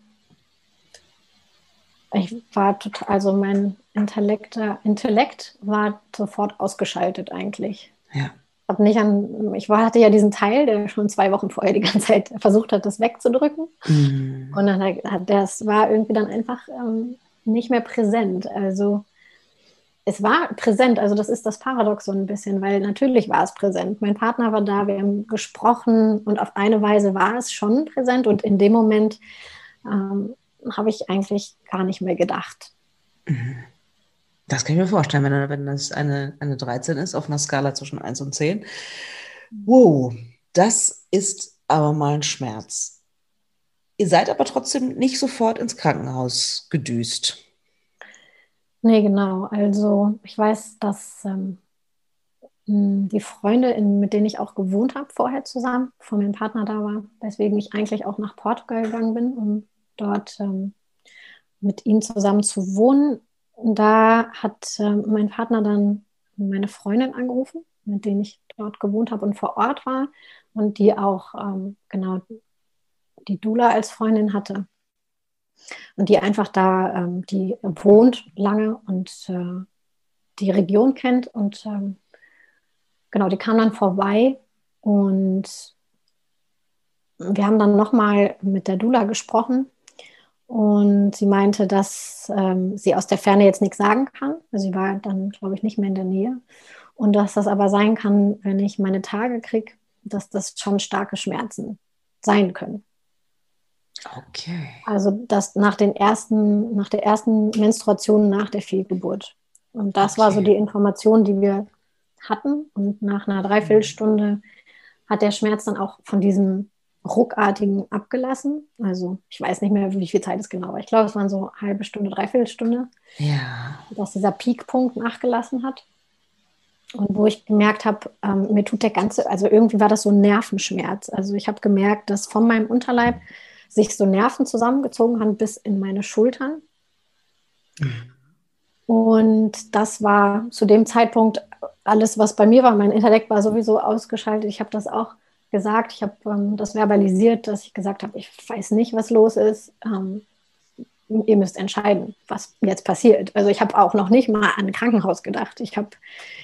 ich war total, also mein Intellekt, Intellekt war sofort ausgeschaltet eigentlich. Ja. Hab nicht an, ich war, hatte ja diesen Teil, der schon zwei Wochen vorher die ganze Zeit versucht hat, das wegzudrücken. Mhm. Und dann hat das war irgendwie dann einfach ähm, nicht mehr präsent. Also es war präsent, also das ist das Paradox so ein bisschen, weil natürlich war es präsent. Mein Partner war da, wir haben gesprochen und auf eine Weise war es schon präsent und in dem Moment ähm, habe ich eigentlich gar nicht mehr gedacht. Mhm. Das kann ich mir vorstellen, wenn, wenn das eine, eine 13 ist auf einer Skala zwischen 1 und 10. Wow, das ist aber mal ein Schmerz. Ihr seid aber trotzdem nicht sofort ins Krankenhaus gedüst. Nee, genau. Also ich weiß, dass ähm, die Freunde, in, mit denen ich auch gewohnt habe vorher zusammen, bevor mein Partner da war, weswegen ich eigentlich auch nach Portugal gegangen bin, um dort ähm, mit ihm zusammen zu wohnen. Da hat ähm, mein Partner dann meine Freundin angerufen, mit denen ich dort gewohnt habe und vor Ort war und die auch ähm, genau die Dula als Freundin hatte. Und die einfach da, ähm, die wohnt lange und äh, die Region kennt. Und ähm, genau, die kam dann vorbei und wir haben dann nochmal mit der Dula gesprochen. Und sie meinte, dass ähm, sie aus der Ferne jetzt nichts sagen kann. Also sie war dann, glaube ich, nicht mehr in der Nähe. Und dass das aber sein kann, wenn ich meine Tage kriege, dass das schon starke Schmerzen sein können. Okay. Also das nach den ersten, nach der ersten Menstruation nach der Fehlgeburt. Und das okay. war so die Information, die wir hatten. Und nach einer Dreiviertelstunde hat der Schmerz dann auch von diesem ruckartigen abgelassen. Also ich weiß nicht mehr, wie viel Zeit es genau war. Ich glaube, es waren so eine halbe Stunde, Dreiviertelstunde. Ja. Dass dieser Peakpunkt nachgelassen hat. Und wo ich gemerkt habe, ähm, mir tut der ganze, also irgendwie war das so ein Nervenschmerz. Also ich habe gemerkt, dass von meinem Unterleib sich so Nerven zusammengezogen haben bis in meine Schultern. Und das war zu dem Zeitpunkt alles, was bei mir war. Mein Intellekt war sowieso ausgeschaltet. Ich habe das auch gesagt, ich habe ähm, das verbalisiert, dass ich gesagt habe, ich weiß nicht, was los ist. Ähm, ihr müsst entscheiden, was jetzt passiert. Also ich habe auch noch nicht mal an ein Krankenhaus gedacht. Ich habe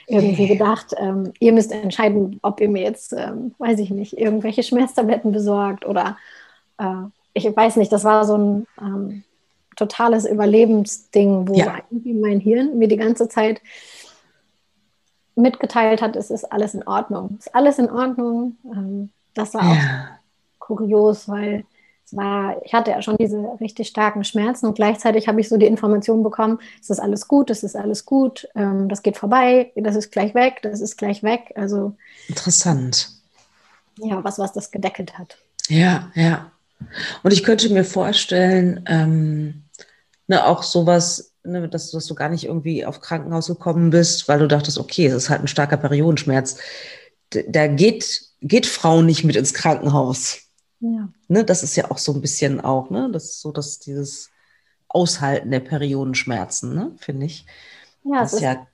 irgendwie gedacht, ähm, ihr müsst entscheiden, ob ihr mir jetzt, ähm, weiß ich nicht, irgendwelche Schmerztabletten besorgt oder äh, ich weiß nicht, das war so ein ähm, totales Überlebensding, wo ja. mein Hirn mir die ganze Zeit mitgeteilt hat, es ist alles in Ordnung. Es ist alles in Ordnung. Ähm, das war ja. auch kurios, weil es war, ich hatte ja schon diese richtig starken Schmerzen und gleichzeitig habe ich so die Information bekommen, es ist alles gut, es ist alles gut, ähm, das geht vorbei, das ist gleich weg, das ist gleich weg. Also interessant. Ja, was, was das gedeckelt hat. Ja, ja. Und ich könnte mir vorstellen, ähm, ne, auch sowas, ne, dass, dass, du gar nicht irgendwie auf Krankenhaus gekommen bist, weil du dachtest, okay, es ist halt ein starker Periodenschmerz. Da geht, geht Frauen nicht mit ins Krankenhaus. Ja. Ne, das ist ja auch so ein bisschen auch, ne, das ist so, dass dieses Aushalten der Periodenschmerzen, ne, finde ich. Ja, es ist ja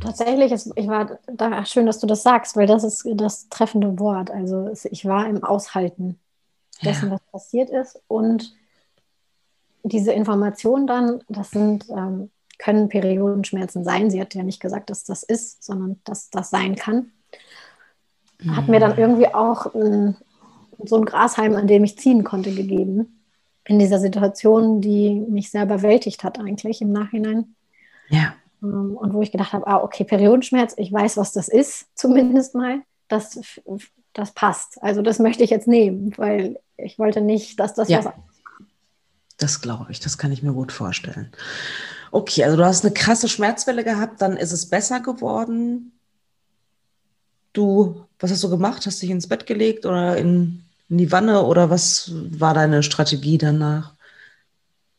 tatsächlich, ist, ich war da, schön, dass du das sagst, weil das ist das treffende Wort. Also ich war im Aushalten dessen, ja. was passiert ist. Und diese Informationen dann, das sind, ähm, können Periodenschmerzen sein. Sie hat ja nicht gesagt, dass das ist, sondern dass das sein kann. Mhm. Hat mir dann irgendwie auch ähm, so ein Grashalm, an dem ich ziehen konnte, gegeben. In dieser Situation, die mich sehr überwältigt hat, eigentlich im Nachhinein. Ja. Ähm, und wo ich gedacht habe, ah, okay, Periodenschmerz, ich weiß, was das ist, zumindest mal. Das, das passt. Also das möchte ich jetzt nehmen, weil ich wollte nicht, dass das ja. was Das glaube ich, das kann ich mir gut vorstellen. Okay, also du hast eine krasse Schmerzwelle gehabt, dann ist es besser geworden. Du, was hast du gemacht? Hast dich ins Bett gelegt oder in, in die Wanne oder was war deine Strategie danach?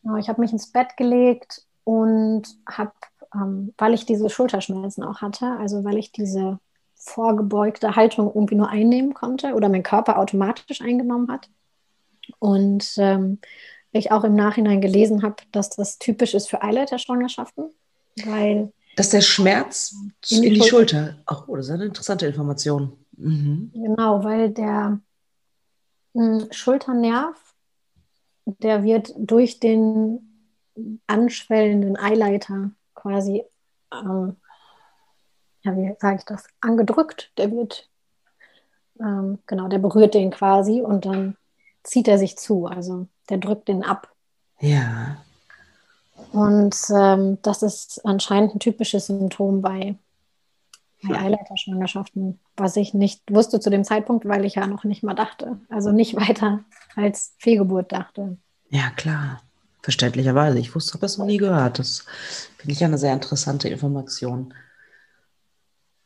Ja, ich habe mich ins Bett gelegt und habe, ähm, weil ich diese Schulterschmerzen auch hatte, also weil ich diese vorgebeugte Haltung irgendwie nur einnehmen konnte oder mein Körper automatisch eingenommen hat, und ähm, ich auch im Nachhinein gelesen habe, dass das typisch ist für Eileiterschwangerschaften, weil. Dass der Schmerz in die, in die Schulter. Ach, oh, das ist eine interessante Information. Mhm. Genau, weil der mh, hm, Schulternerv, der wird durch den anschwellenden Eileiter quasi, ähm, ja, wie sage ich das, angedrückt. Der wird, ähm, genau, der berührt den quasi und dann zieht er sich zu, also der drückt den ab. Ja. Und ähm, das ist anscheinend ein typisches Symptom bei, bei Eileiterschwangerschaften, was ich nicht wusste zu dem Zeitpunkt, weil ich ja noch nicht mal dachte. Also nicht weiter als Fehlgeburt dachte. Ja, klar. Verständlicherweise. Ich wusste, habe es noch nie gehört. Das finde ich eine sehr interessante Information.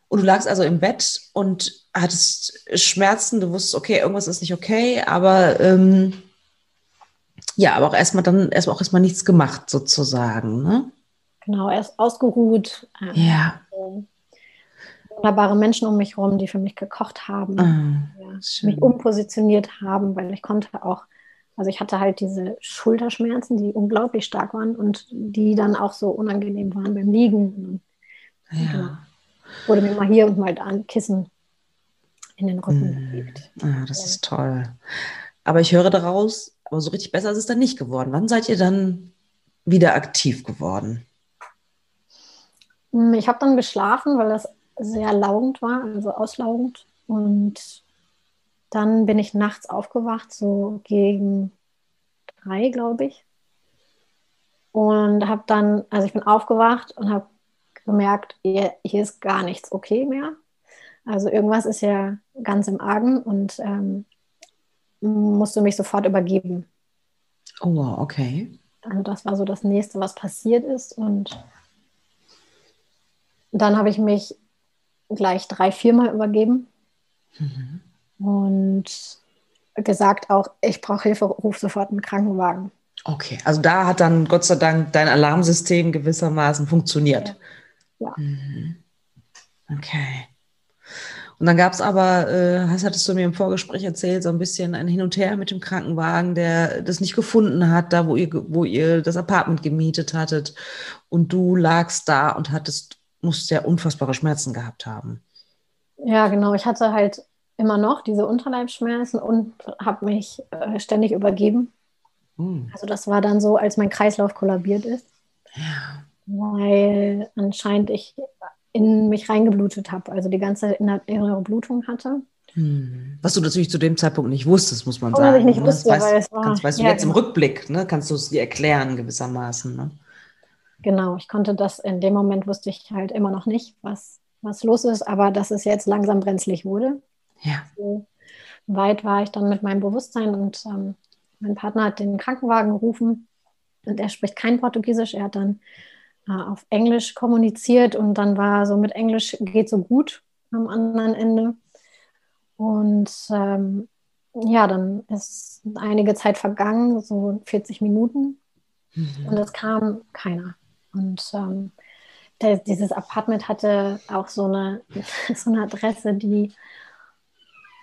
Und du lagst also im Bett und hattest Schmerzen. Du wusstest, okay, irgendwas ist nicht okay, aber ähm, ja, aber auch erstmal dann erstmal auch erstmal nichts gemacht sozusagen, ne? Genau, erst ausgeruht. Ähm, ja. wunderbare Menschen um mich herum, die für mich gekocht haben, ah, ja, mich umpositioniert haben, weil ich konnte auch, also ich hatte halt diese Schulterschmerzen, die unglaublich stark waren und die dann auch so unangenehm waren beim Liegen. Ja. Genau. Wurde mir mal hier und mal da ein Kissen in den Rücken mm. gelegt. Ah, das ja. ist toll. Aber ich höre daraus, aber so richtig besser ist es dann nicht geworden. Wann seid ihr dann wieder aktiv geworden? Hm, ich habe dann geschlafen, weil das sehr laugend war, also auslaugend. Und dann bin ich nachts aufgewacht, so gegen drei, glaube ich. Und habe dann, also ich bin aufgewacht und habe gemerkt, hier, ist gar nichts okay mehr. Also irgendwas ist ja ganz im Argen und ähm, musste mich sofort übergeben. Oh wow, okay. Also das war so das nächste, was passiert ist. Und dann habe ich mich gleich drei, viermal übergeben mhm. und gesagt auch, ich brauche Hilfe, ruf sofort einen Krankenwagen. Okay, also da hat dann Gott sei Dank dein Alarmsystem gewissermaßen funktioniert. Ja. ja. Mhm. Okay. Und dann gab es aber, äh, hattest du mir im Vorgespräch erzählt, so ein bisschen ein Hin und Her mit dem Krankenwagen, der das nicht gefunden hat, da wo ihr, wo ihr das Apartment gemietet hattet. Und du lagst da und hattest, musst ja unfassbare Schmerzen gehabt haben. Ja, genau. Ich hatte halt immer noch diese Unterleibsschmerzen und habe mich äh, ständig übergeben. Hm. Also das war dann so, als mein Kreislauf kollabiert ist. Ja. Weil anscheinend ich in mich reingeblutet habe, also die ganze innere Blutung hatte. Hm. Was du natürlich zu dem Zeitpunkt nicht wusstest, muss man oh, sagen. Ich nicht ne? wusste, das weißt, weil es war, kannst, weißt du jetzt genau. im Rückblick, ne? kannst du es dir erklären gewissermaßen. Ne? Genau, ich konnte das, in dem Moment wusste ich halt immer noch nicht, was, was los ist, aber dass es jetzt langsam brenzlig wurde. Ja. So weit war ich dann mit meinem Bewusstsein und ähm, mein Partner hat den Krankenwagen gerufen und er spricht kein Portugiesisch. Er hat dann auf Englisch kommuniziert und dann war so mit Englisch geht so gut am anderen Ende. Und ähm, ja, dann ist einige Zeit vergangen, so 40 Minuten, mhm. und es kam keiner. Und ähm, der, dieses Apartment hatte auch so eine, so eine Adresse, die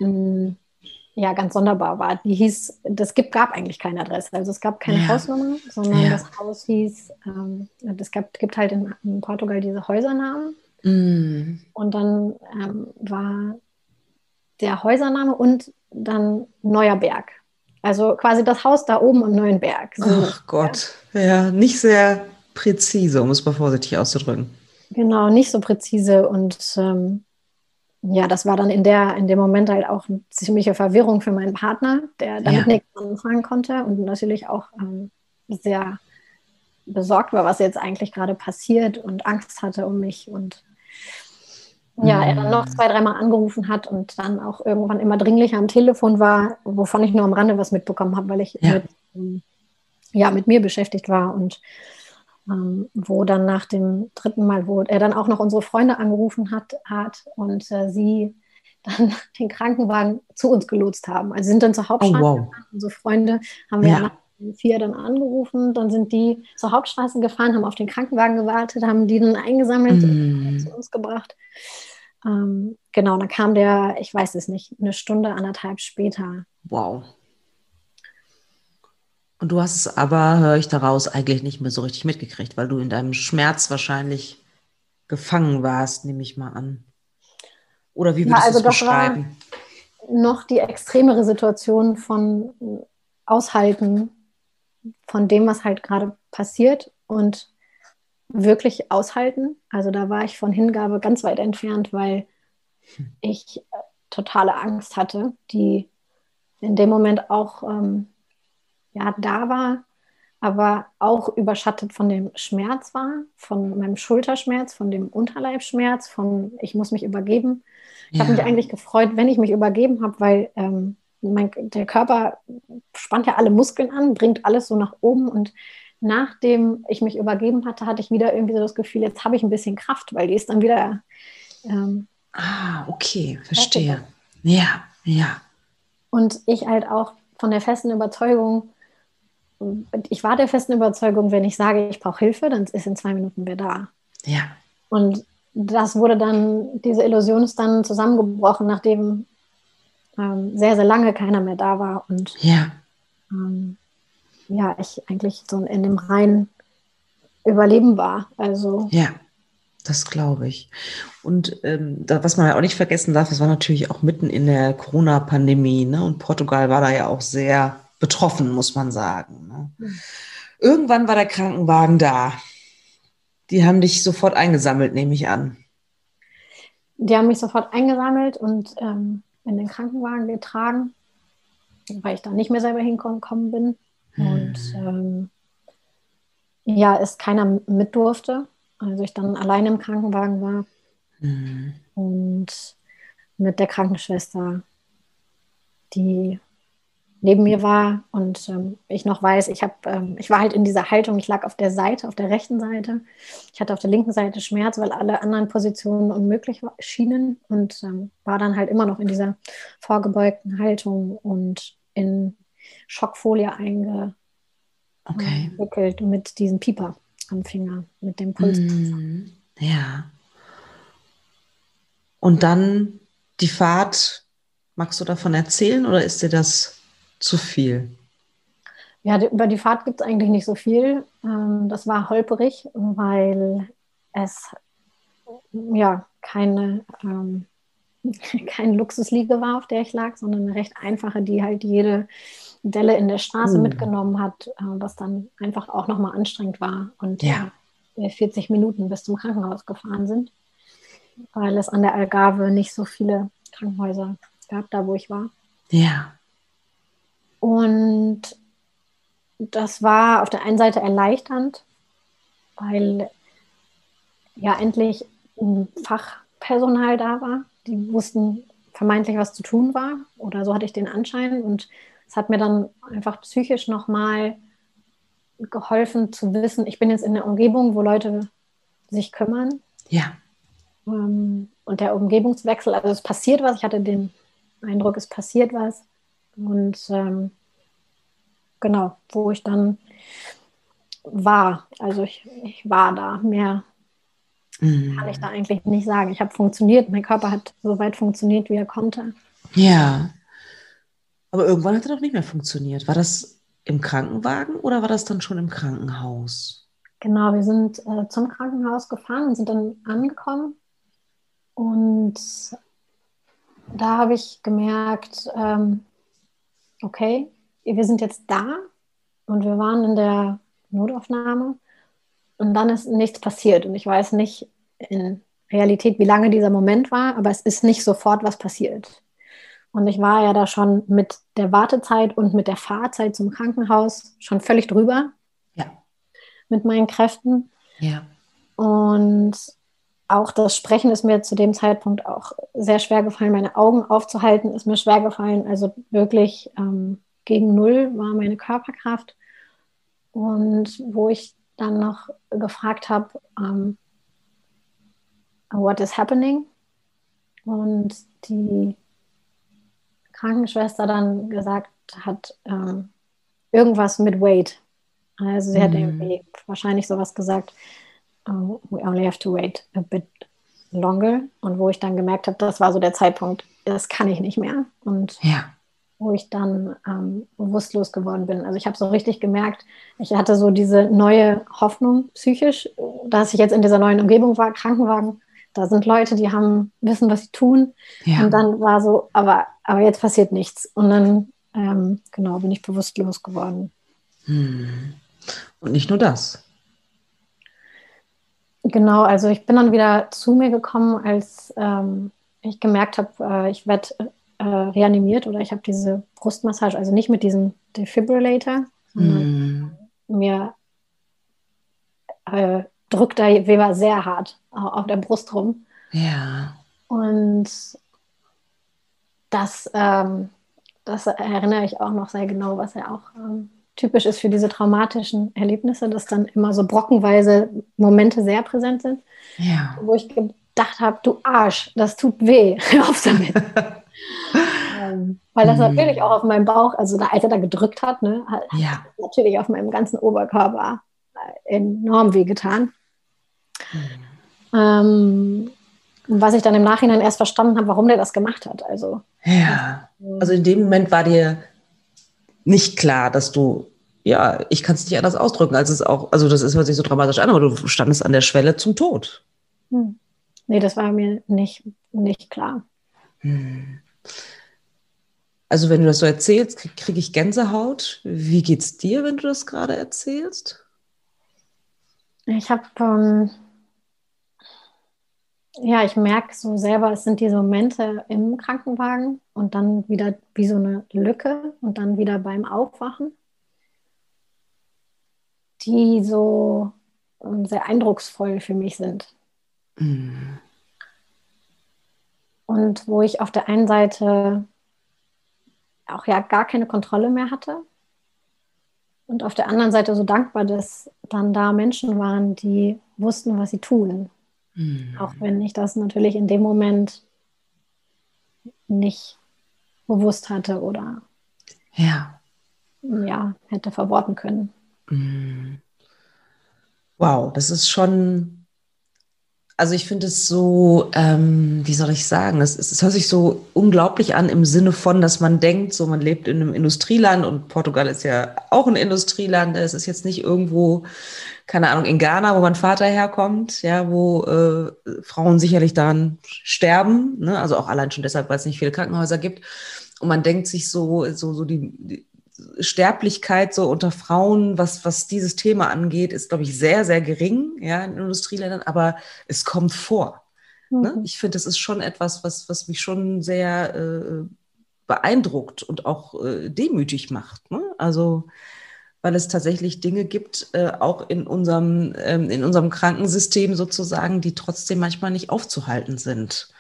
mh, mm, ja ganz sonderbar war. Die hieß, das gibt, gab eigentlich keine Adresse. Also es gab keine ja. Hausnummer, sondern ja. das Haus hieß, ähm, es gab, gibt halt in, in Portugal diese Häusernamen. Mm. Und dann ähm, war der Häusername und dann Neuer Berg. Also quasi das Haus da oben am Neuen Berg. So, Ach Gott, ja. ja, nicht sehr präzise, um es mal vorsichtig auszudrücken. Genau, nicht so präzise und ähm, ja, das war dann in, der, in dem Moment halt auch eine ziemliche Verwirrung für meinen Partner, der damit ja. nichts anfangen konnte und natürlich auch ähm, sehr besorgt war, was jetzt eigentlich gerade passiert und Angst hatte um mich und ja, er dann noch zwei, dreimal angerufen hat und dann auch irgendwann immer dringlicher am Telefon war, wovon ich nur am Rande was mitbekommen habe, weil ich ja. mit, ja, mit mir beschäftigt war und ähm, wo dann nach dem dritten Mal, wo er dann auch noch unsere Freunde angerufen hat, hat und äh, sie dann den Krankenwagen zu uns gelotst haben. Also sind dann zur Hauptstraße oh, wow. gefahren. Unsere Freunde haben wir ja. nach vier dann angerufen, dann sind die zur Hauptstraße gefahren, haben auf den Krankenwagen gewartet, haben die dann eingesammelt mm. und zu uns gebracht. Ähm, genau, dann kam der, ich weiß es nicht, eine Stunde, anderthalb später. Wow. Und du hast es aber, höre ich daraus, eigentlich nicht mehr so richtig mitgekriegt, weil du in deinem Schmerz wahrscheinlich gefangen warst, nehme ich mal an. Oder wie würdest ja, also du es beschreiben? noch die extremere Situation von Aushalten von dem, was halt gerade passiert und wirklich aushalten. Also da war ich von Hingabe ganz weit entfernt, weil hm. ich äh, totale Angst hatte, die in dem Moment auch ähm, ja, da war, aber auch überschattet von dem Schmerz war, von meinem Schulterschmerz, von dem Unterleibschmerz, von ich muss mich übergeben. Ich ja. habe mich eigentlich gefreut, wenn ich mich übergeben habe, weil ähm, mein, der Körper spannt ja alle Muskeln an, bringt alles so nach oben und nachdem ich mich übergeben hatte, hatte ich wieder irgendwie so das Gefühl, jetzt habe ich ein bisschen Kraft, weil die ist dann wieder. Ähm, ah, okay, verstehe. Ja, ja. Und ich halt auch von der festen Überzeugung, ich war der festen Überzeugung, wenn ich sage, ich brauche Hilfe, dann ist in zwei Minuten wer da. Ja. Und das wurde dann, diese Illusion ist dann zusammengebrochen, nachdem ähm, sehr, sehr lange keiner mehr da war. Und ja. Ähm, ja, ich eigentlich so in dem reinen Überleben war. Also ja, das glaube ich. Und ähm, da, was man ja auch nicht vergessen darf, das war natürlich auch mitten in der Corona-Pandemie, ne? Und Portugal war da ja auch sehr betroffen, muss man sagen. Ne? Mhm. Irgendwann war der Krankenwagen da. Die haben dich sofort eingesammelt, nehme ich an. Die haben mich sofort eingesammelt und ähm, in den Krankenwagen getragen, weil ich da nicht mehr selber hingekommen bin. Und hm. ähm, ja, es keiner mit durfte. Also ich dann alleine im Krankenwagen war mhm. und mit der Krankenschwester, die neben mir war und ähm, ich noch weiß, ich habe, ähm, ich war halt in dieser Haltung, ich lag auf der Seite, auf der rechten Seite. Ich hatte auf der linken Seite Schmerz, weil alle anderen Positionen unmöglich schienen und ähm, war dann halt immer noch in dieser vorgebeugten Haltung und in Schockfolie eingewickelt okay. mit diesem Pieper am Finger, mit dem Puls. Mm, ja. Und dann die Fahrt, magst du davon erzählen oder ist dir das zu viel? Ja, über die Fahrt gibt es eigentlich nicht so viel. Ähm, das war holperig, weil es ja keine, ähm, keine Luxusliege war, auf der ich lag, sondern eine recht einfache, die halt jede Delle in der Straße mhm. mitgenommen hat, äh, was dann einfach auch nochmal anstrengend war. Und ja. äh, 40 Minuten bis zum Krankenhaus gefahren sind, weil es an der Algarve nicht so viele Krankenhäuser gab, da wo ich war. Ja. Und das war auf der einen Seite erleichternd, weil ja endlich ein Fachpersonal da war. Die wussten vermeintlich, was zu tun war. Oder so hatte ich den Anschein. Und es hat mir dann einfach psychisch nochmal geholfen zu wissen, ich bin jetzt in der Umgebung, wo Leute sich kümmern. Ja. Ähm, und der Umgebungswechsel, also es passiert was, ich hatte den Eindruck, es passiert was. Und ähm, genau, wo ich dann war, also ich, ich war da, mehr mhm. kann ich da eigentlich nicht sagen. Ich habe funktioniert, mein Körper hat so weit funktioniert, wie er konnte. Ja. Aber irgendwann hat er doch nicht mehr funktioniert. War das im Krankenwagen oder war das dann schon im Krankenhaus? Genau, wir sind äh, zum Krankenhaus gefahren und sind dann angekommen. Und da habe ich gemerkt, ähm, okay, wir sind jetzt da und wir waren in der Notaufnahme und dann ist nichts passiert. Und ich weiß nicht in Realität, wie lange dieser Moment war, aber es ist nicht sofort was passiert. Und ich war ja da schon mit der Wartezeit und mit der Fahrzeit zum Krankenhaus schon völlig drüber. Ja. Mit meinen Kräften. Ja. Und auch das Sprechen ist mir zu dem Zeitpunkt auch sehr schwer gefallen. Meine Augen aufzuhalten ist mir schwer gefallen. Also wirklich ähm, gegen Null war meine Körperkraft. Und wo ich dann noch gefragt habe, ähm, what is happening? Und die Krankenschwester dann gesagt hat, ähm, irgendwas mit wait. Also sie mm. hat mhm. irgendwie wahrscheinlich sowas gesagt, uh, we only have to wait a bit longer. Und wo ich dann gemerkt habe, das war so der Zeitpunkt, das kann ich nicht mehr. Und ja. wo ich dann ähm, bewusstlos geworden bin. Also ich habe so richtig gemerkt, ich hatte so diese neue Hoffnung psychisch, dass ich jetzt in dieser neuen Umgebung war, Krankenwagen. Da sind Leute, die haben wissen, was sie tun. Ja. Und dann war so, aber, aber jetzt passiert nichts. Und dann, ähm, genau, bin ich bewusstlos geworden. Hm. Und nicht nur das. Genau, also ich bin dann wieder zu mir gekommen, als ähm, ich gemerkt habe, äh, ich werde äh, reanimiert oder ich habe diese Brustmassage, also nicht mit diesem Defibrillator, sondern mm. mir äh, drückt da Weber sehr hart auf der Brust rum. Ja. Und das, ähm, das erinnere ich auch noch sehr genau, was ja auch ähm, typisch ist für diese traumatischen Erlebnisse, dass dann immer so brockenweise Momente sehr präsent sind, ja. wo ich gedacht habe, du Arsch, das tut weh, hör auf damit. ähm, weil das mhm. natürlich auch auf meinem Bauch, also da, als er da gedrückt hat, ne, hat ja. natürlich auf meinem ganzen Oberkörper äh, enorm wehgetan. Mhm. Ähm, was ich dann im Nachhinein erst verstanden habe, warum der das gemacht hat. Also, ja, also in dem Moment war dir nicht klar, dass du, ja, ich kann es nicht anders ausdrücken, als es auch, also das ist hört sich so dramatisch an, aber du standest an der Schwelle zum Tod. Hm. Nee, das war mir nicht, nicht klar. Hm. Also wenn du das so erzählst, kriege krieg ich Gänsehaut. Wie geht's dir, wenn du das gerade erzählst? Ich habe, ähm, ja, ich merke so selber, es sind diese Momente im Krankenwagen und dann wieder wie so eine Lücke und dann wieder beim Aufwachen, die so ähm, sehr eindrucksvoll für mich sind. Mhm. Und wo ich auf der einen Seite auch ja gar keine Kontrolle mehr hatte und auf der anderen Seite so dankbar, dass dann da Menschen waren, die wussten, was sie tun. Mhm. Auch wenn ich das natürlich in dem Moment nicht bewusst hatte oder ja, ja hätte verworten können. Mhm. Wow, das ist schon also ich finde es so, ähm, wie soll ich sagen, es, es, hört sich so unglaublich an im Sinne von, dass man denkt, so man lebt in einem Industrieland und Portugal ist ja auch ein Industrieland. Es ist jetzt nicht irgendwo, keine Ahnung, in Ghana, wo mein Vater herkommt, ja, wo äh, Frauen sicherlich daran sterben, ne? also auch allein schon deshalb, weil es nicht viele Krankenhäuser gibt. Und man denkt sich so, so, so die, die Sterblichkeit so unter Frauen, was, was dieses Thema angeht, ist, glaube ich, sehr, sehr gering, ja, in Industrieländern, aber es kommt vor. Ne? Mhm. Ne? Ich finde, das ist schon etwas, was, was mich schon sehr äh, beeindruckt und auch äh, demütig macht. Ne? Also, weil es tatsächlich Dinge gibt, äh, auch in unserem, ähm, in unserem Krankensystem sozusagen, die trotzdem manchmal nicht aufzuhalten sind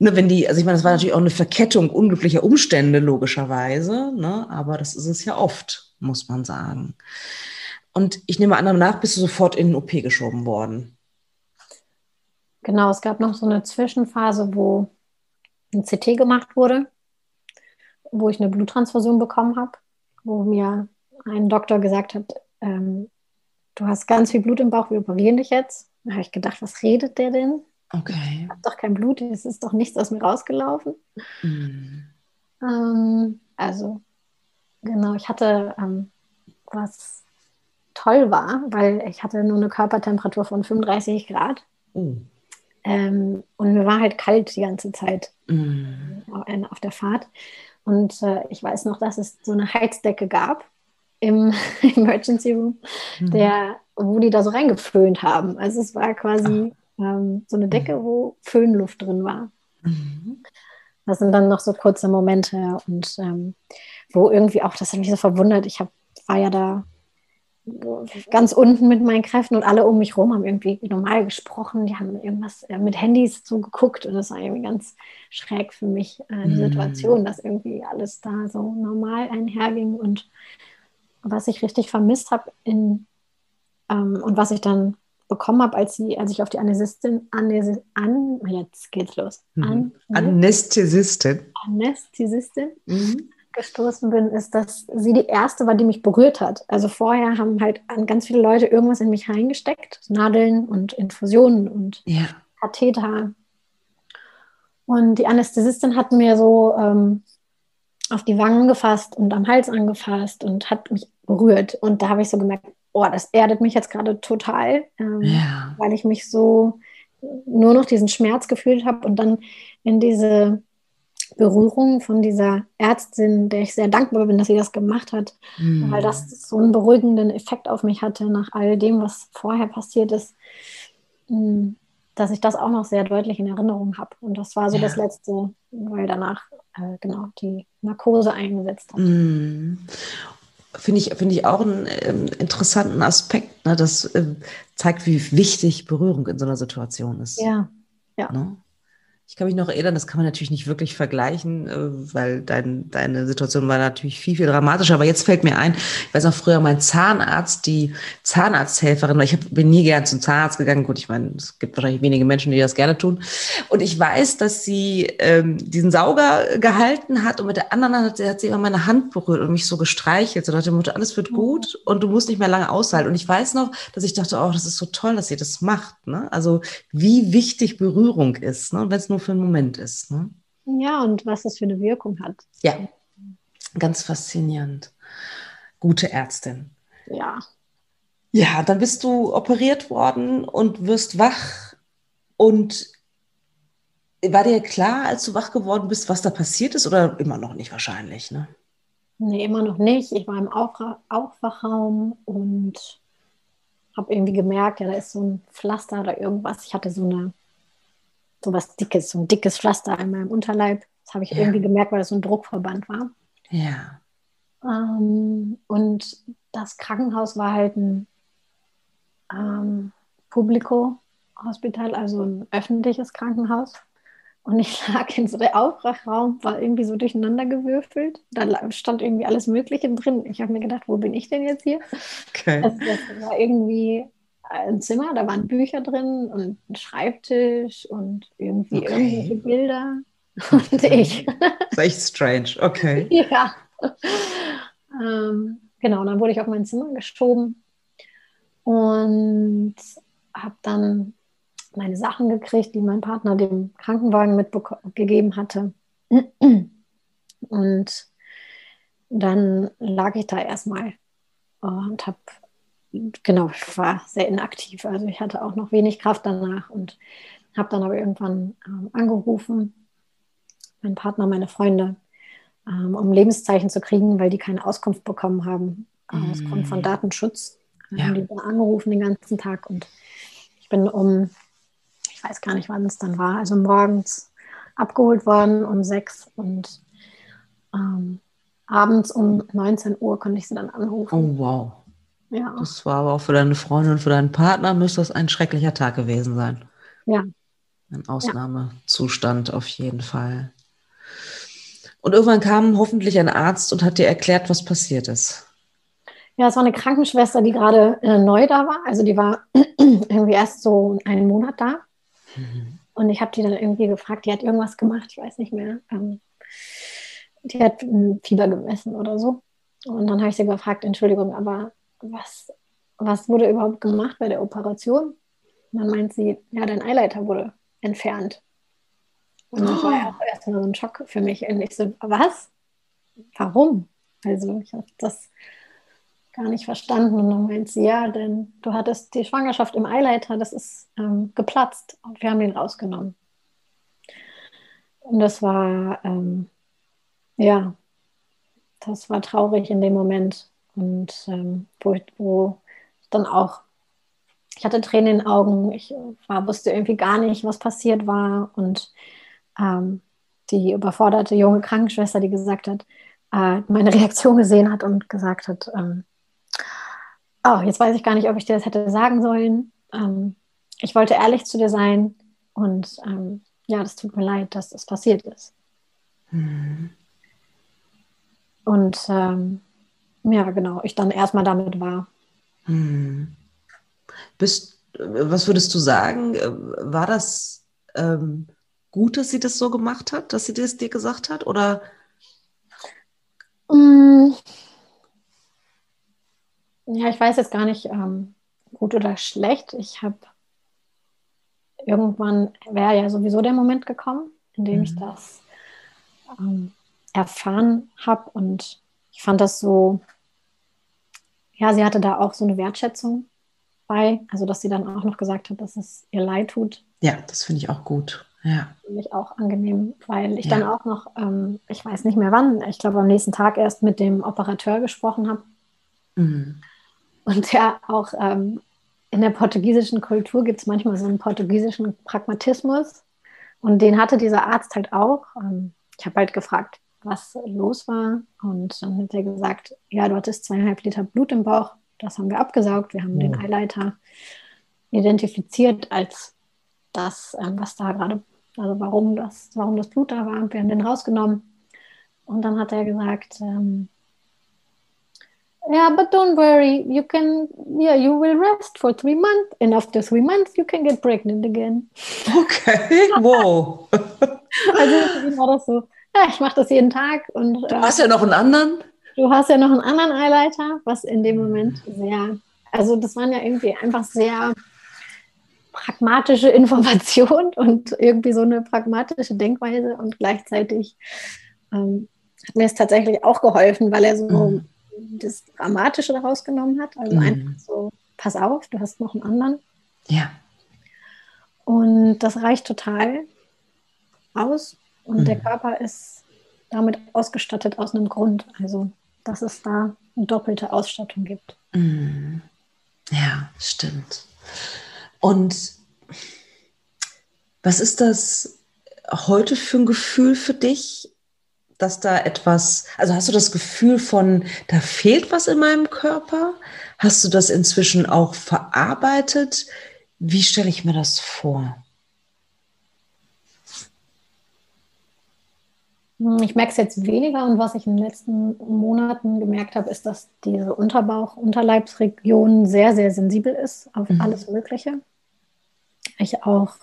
ne, wenn die, also ich meine, das war natürlich auch eine Verkettung unglücklicher Umstände, logischerweise, ne, aber das ist es ja oft, muss man sagen. Und ich nehme an, danach bist du sofort in den OP geschoben worden. Genau, es gab noch so eine Zwischenphase, wo ein CT gemacht wurde, wo ich eine Bluttransfusion bekommen habe, wo mir ein Doktor gesagt hat, ähm, du hast ganz viel Blut im Bauch, wir operieren dich jetzt. Da habe ich gedacht, was redet der denn? Okay. Ich habe doch kein Blut, es ist doch nichts aus mir rausgelaufen. Mhm. Ähm, also, genau, ich hatte, ähm, was toll war, weil ich hatte nur eine Körpertemperatur von 35 Grad. Oh. Ähm, und mir war halt kalt die ganze Zeit mhm. auf der Fahrt. Und äh, ich weiß noch, dass es so eine Heizdecke gab im Emergency Room, mhm. der, wo die da so reingeföhnt haben. Also es war quasi ähm, so eine Decke, mhm. wo Föhnluft drin war. Mhm. Das sind dann noch so kurze Momente und ähm, wo irgendwie auch, das hat mich so verwundert, ich hab, war ja da ganz unten mit meinen Kräften und alle um mich herum haben irgendwie normal gesprochen, die haben irgendwas äh, mit Handys so geguckt und das war irgendwie ganz schräg für mich, äh, die mhm. Situation, dass irgendwie alles da so normal einherging und was ich richtig vermisst habe in ähm, und was ich dann bekommen habe, als, sie, als ich auf die Anästhesistin, Anäs an, jetzt geht's los, mhm. an, Anästhesistin, Anästhesistin mhm. gestoßen bin, ist, dass sie die erste war, die mich berührt hat. Also vorher haben halt ganz viele Leute irgendwas in mich reingesteckt, Nadeln und Infusionen und ja. Katheter. Und die Anästhesistin hat mir so ähm, auf die Wangen gefasst und am Hals angefasst und hat mich berührt. Und da habe ich so gemerkt, oh, das erdet mich jetzt gerade total, ähm, ja. weil ich mich so nur noch diesen Schmerz gefühlt habe und dann in diese Berührung von dieser Ärztin, der ich sehr dankbar bin, dass sie das gemacht hat, mhm. weil das so einen beruhigenden Effekt auf mich hatte nach all dem, was vorher passiert ist, hm, dass ich das auch noch sehr deutlich in Erinnerung habe. Und das war so ja. das Letzte, weil danach äh, genau die Narkose eingesetzt hat. Mhm finde ich, finde ich auch einen ähm, interessanten Aspekt. Ne? Das äh, zeigt, wie wichtig Berührung in so einer Situation ist. Ja, ja. Ne? Ich kann mich noch erinnern, das kann man natürlich nicht wirklich vergleichen, äh, weil dein, deine Situation war natürlich viel, viel dramatischer. Aber jetzt fällt mir ein, ich weiß auch früher mein Zahnarzt, die Zahnarzthelferin, weil ich hab, bin nie gern zum Zahnarzt gegangen. Gut, ich meine, es gibt wahrscheinlich wenige Menschen, die das gerne tun. Und ich weiß, dass sie ähm, diesen Sauger gehalten hat und mit der anderen Hand hat sie immer meine Hand berührt und mich so gestreichelt. So nach dem Motto, alles wird gut und du musst nicht mehr lange aushalten. Und ich weiß noch, dass ich dachte, oh, das ist so toll, dass sie das macht. Ne? Also wie wichtig Berührung ist. Ne? wenn es nur für einen Moment ist. Ne? Ja, und was das für eine Wirkung hat. Ja, ganz faszinierend. Gute Ärztin. Ja. Ja, dann bist du operiert worden und wirst wach. Und war dir klar, als du wach geworden bist, was da passiert ist oder immer noch nicht wahrscheinlich? Ne? Nee, immer noch nicht. Ich war im Aufwachraum und habe irgendwie gemerkt, ja, da ist so ein Pflaster oder irgendwas. Ich hatte so eine so was Dickes, so ein dickes Pflaster an meinem Unterleib. Das habe ich ja. irgendwie gemerkt, weil das so ein Druckverband war. Ja. Ähm, und das Krankenhaus war halt ein ähm, Publiko-Hospital, also ein öffentliches Krankenhaus. Und ich lag in so der Aufwachraum, war irgendwie so durcheinander gewürfelt. Da stand irgendwie alles Mögliche drin. Ich habe mir gedacht, wo bin ich denn jetzt hier? Okay. Also das war irgendwie ein Zimmer, da waren Bücher drin und ein Schreibtisch und irgendwie okay. irgendwelche Bilder und ich. Das ist echt strange, okay. ja. Ähm, genau, dann wurde ich auf mein Zimmer geschoben und habe dann meine Sachen gekriegt, die mein Partner dem Krankenwagen mitgegeben hatte. Und dann lag ich da erstmal und habe genau, ich war sehr inaktiv. Also ich hatte auch noch wenig Kraft danach und habe dann aber irgendwann ähm, angerufen, mein Partner, meine Freunde, ähm, um Lebenszeichen zu kriegen, weil die keine Auskunft bekommen haben. Mhm. Auskunft von Datenschutz. Ja. Haben die dann angerufen den ganzen Tag und ich bin um, ich weiß gar nicht, wann es dann war, also morgens abgeholt worden um sechs und ähm, abends um 19 Uhr konnte ich sie dann anrufen. Oh, wow. Ja. Das war aber auch für deine Freundin und für deinen Partner müsste das ein schrecklicher Tag gewesen sein. Ja. Ein Ausnahmezustand ja. auf jeden Fall. Und irgendwann kam hoffentlich ein Arzt und hat dir erklärt, was passiert ist. Ja, es war eine Krankenschwester, die gerade äh, neu da war. Also die war irgendwie erst so einen Monat da. Mhm. Und ich habe die dann irgendwie gefragt, die hat irgendwas gemacht, ich weiß nicht mehr. Ähm, die hat ein Fieber gemessen oder so. Und dann habe ich sie gefragt, Entschuldigung, aber was, was wurde überhaupt gemacht bei der Operation? Und dann meint sie, ja, dein Eileiter wurde entfernt. Und das war ja oh. erstmal so ein Schock für mich. Und ich so, was? Warum? Also ich habe das gar nicht verstanden. Und dann meint sie, ja, denn du hattest die Schwangerschaft im Eileiter, das ist ähm, geplatzt und wir haben ihn rausgenommen. Und das war, ähm, ja, das war traurig in dem Moment. Und ähm, wo, ich, wo ich dann auch, ich hatte Tränen in den Augen, ich war, wusste irgendwie gar nicht, was passiert war. Und ähm, die überforderte junge Krankenschwester, die gesagt hat, äh, meine Reaktion gesehen hat und gesagt hat, ähm, oh, jetzt weiß ich gar nicht, ob ich dir das hätte sagen sollen. Ähm, ich wollte ehrlich zu dir sein und ähm, ja, das tut mir leid, dass das passiert ist. Mhm. Und ähm, ja, genau, ich dann erstmal damit war. Hm. Bist, was würdest du sagen? War das ähm, gut, dass sie das so gemacht hat, dass sie das dir gesagt hat? Oder? Mm. Ja, ich weiß jetzt gar nicht, ähm, gut oder schlecht. Ich habe irgendwann wäre ja sowieso der Moment gekommen, in dem mhm. ich das ähm, erfahren habe und ich fand das so, ja, sie hatte da auch so eine Wertschätzung bei, also dass sie dann auch noch gesagt hat, dass es ihr leid tut. Ja, das finde ich auch gut. Ja. Finde ich auch angenehm, weil ich ja. dann auch noch, ähm, ich weiß nicht mehr wann, ich glaube am nächsten Tag erst mit dem Operateur gesprochen habe. Mhm. Und der auch ähm, in der portugiesischen Kultur gibt es manchmal so einen portugiesischen Pragmatismus. Und den hatte dieser Arzt halt auch. Ähm, ich habe halt gefragt, was los war. Und dann hat er gesagt, ja, du hattest zweieinhalb Liter Blut im Bauch. Das haben wir abgesaugt. Wir haben oh. den Eileiter identifiziert als das, ähm, was da gerade, also warum das, warum das Blut da war. Wir haben den rausgenommen. Und dann hat er gesagt, ähm, yeah, but don't worry, you can, yeah, you will rest for three months, and after three months you can get pregnant again. Okay, wow. also war das so, ja, ich mache das jeden Tag. Und, du hast ja noch einen anderen. Du hast ja noch einen anderen Eileiter, was in dem Moment sehr, also das waren ja irgendwie einfach sehr pragmatische Informationen und irgendwie so eine pragmatische Denkweise und gleichzeitig ähm, hat mir es tatsächlich auch geholfen, weil er so mhm. das Dramatische daraus genommen hat. Also mhm. einfach so, pass auf, du hast noch einen anderen. Ja. Und das reicht total aus. Und mhm. der Körper ist damit ausgestattet aus einem Grund. Also, dass es da eine doppelte Ausstattung gibt. Mhm. Ja, stimmt. Und was ist das heute für ein Gefühl für dich, dass da etwas, also hast du das Gefühl von, da fehlt was in meinem Körper? Hast du das inzwischen auch verarbeitet? Wie stelle ich mir das vor? Ich merke es jetzt weniger und was ich in den letzten Monaten gemerkt habe, ist, dass diese Unterbauch-Unterleibsregion sehr, sehr sensibel ist auf mhm. alles Mögliche. Ich auch,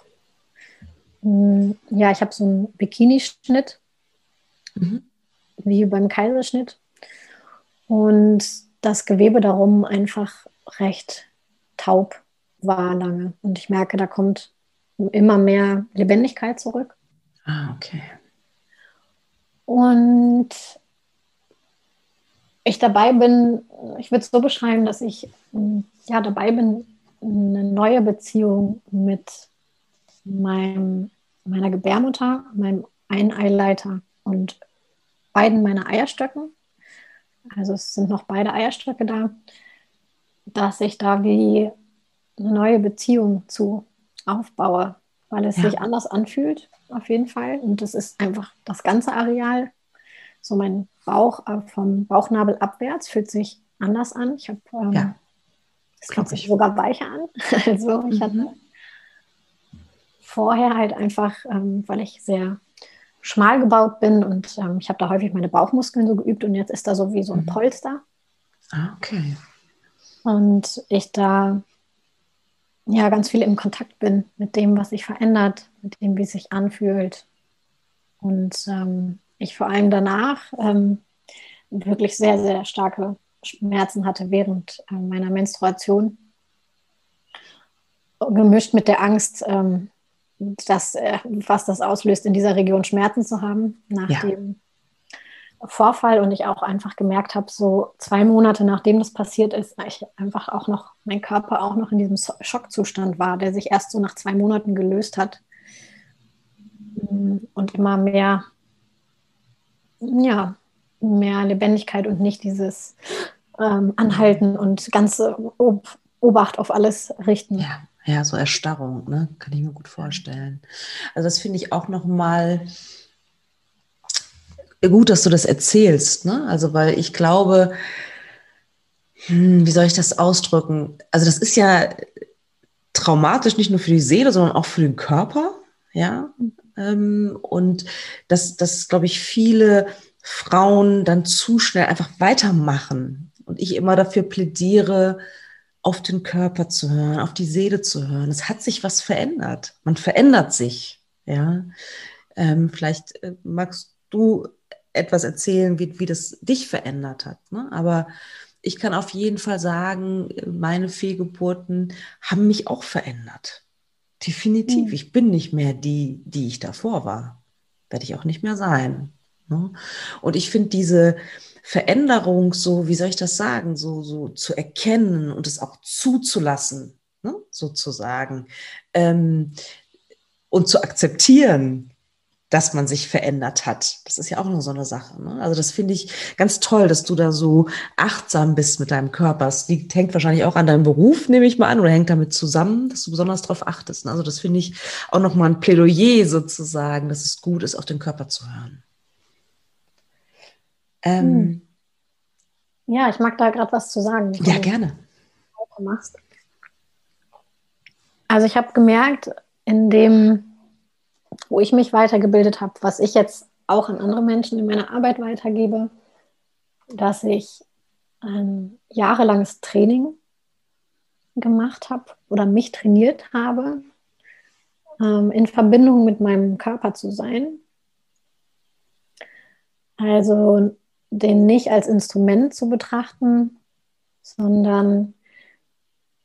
hm, ja, ich habe so einen Bikini-Schnitt, mhm. wie beim Kaiserschnitt. Und das Gewebe darum einfach recht taub war lange. Und ich merke, da kommt immer mehr Lebendigkeit zurück. Ah, okay. Und ich dabei bin, ich würde es so beschreiben, dass ich ja dabei bin, eine neue Beziehung mit meinem, meiner Gebärmutter, meinem Eineileiter und beiden meiner Eierstöcken. Also es sind noch beide Eierstöcke da, dass ich da wie eine neue Beziehung zu aufbaue, weil es ja. sich anders anfühlt auf jeden Fall. Und das ist einfach das ganze Areal. So mein Bauch äh, vom Bauchnabel abwärts fühlt sich anders an. Ich habe, ähm, ja. es fühlt sich sogar weicher an. also ich mhm. hatte vorher halt einfach, ähm, weil ich sehr schmal gebaut bin und ähm, ich habe da häufig meine Bauchmuskeln so geübt und jetzt ist da so wie so ein mhm. Polster. Ah, okay. Und ich da ja ganz viel im Kontakt bin mit dem, was sich verändert, dem, wie es sich anfühlt. Und ähm, ich vor allem danach ähm, wirklich sehr, sehr starke Schmerzen hatte während äh, meiner Menstruation. Gemischt mit der Angst, ähm, dass, äh, was das auslöst, in dieser Region Schmerzen zu haben, nach ja. dem Vorfall und ich auch einfach gemerkt habe, so zwei Monate nachdem das passiert ist, ich einfach auch noch, mein Körper auch noch in diesem Schockzustand war, der sich erst so nach zwei Monaten gelöst hat und immer mehr, ja, mehr Lebendigkeit und nicht dieses ähm, Anhalten und ganze Ob Obacht auf alles richten. Ja, ja, so Erstarrung, ne? kann ich mir gut vorstellen. Also das finde ich auch noch mal gut, dass du das erzählst, ne? Also, weil ich glaube, hm, wie soll ich das ausdrücken? Also, das ist ja traumatisch, nicht nur für die Seele, sondern auch für den Körper, ja. Ähm, und dass, dass glaube ich, viele Frauen dann zu schnell einfach weitermachen. Und ich immer dafür plädiere, auf den Körper zu hören, auf die Seele zu hören. Es hat sich was verändert. Man verändert sich, ja. Ähm, vielleicht äh, magst du etwas erzählen, wie, wie das dich verändert hat. Ne? Aber ich kann auf jeden Fall sagen, meine Fehlgeburten haben mich auch verändert. Definitiv. Mhm. Ich bin nicht mehr die, die ich davor war. Werde ich auch nicht mehr sein. Ne? Und ich finde diese Veränderung so, wie soll ich das sagen, so, so zu erkennen und es auch zuzulassen, ne? sozusagen, ähm, und zu akzeptieren, dass man sich verändert hat. Das ist ja auch noch so eine Sache. Ne? Also das finde ich ganz toll, dass du da so achtsam bist mit deinem Körper. Das liegt, hängt wahrscheinlich auch an deinem Beruf, nehme ich mal an, oder hängt damit zusammen, dass du besonders darauf achtest. Ne? Also das finde ich auch nochmal ein Plädoyer sozusagen, dass es gut ist, auf den Körper zu hören. Ähm, hm. ja, ich mag da gerade was zu sagen. Ja, gerne. Machst. Also ich habe gemerkt, in dem, wo ich mich weitergebildet habe, was ich jetzt auch an andere Menschen in meiner Arbeit weitergebe, dass ich ein jahrelanges Training gemacht habe oder mich trainiert habe, ähm, in Verbindung mit meinem Körper zu sein. Also den nicht als Instrument zu betrachten, sondern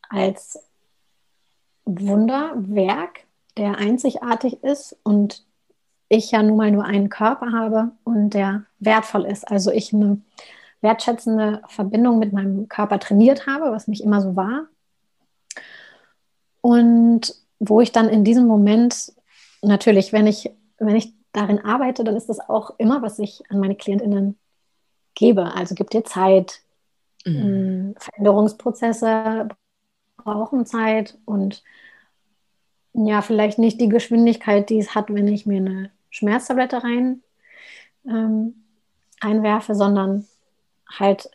als Wunderwerk, der einzigartig ist und ich ja nun mal nur einen Körper habe und der wertvoll ist. Also ich eine wertschätzende Verbindung mit meinem Körper trainiert habe, was nicht immer so war. Und wo ich dann in diesem Moment natürlich, wenn ich, wenn ich darin arbeite, dann ist das auch immer, was ich an meine KlientInnen gebe. Also gib dir Zeit. Mhm. Ähm, Veränderungsprozesse brauchen Zeit und ja, vielleicht nicht die Geschwindigkeit, die es hat, wenn ich mir eine Schmerztablette rein ähm, einwerfe, sondern halt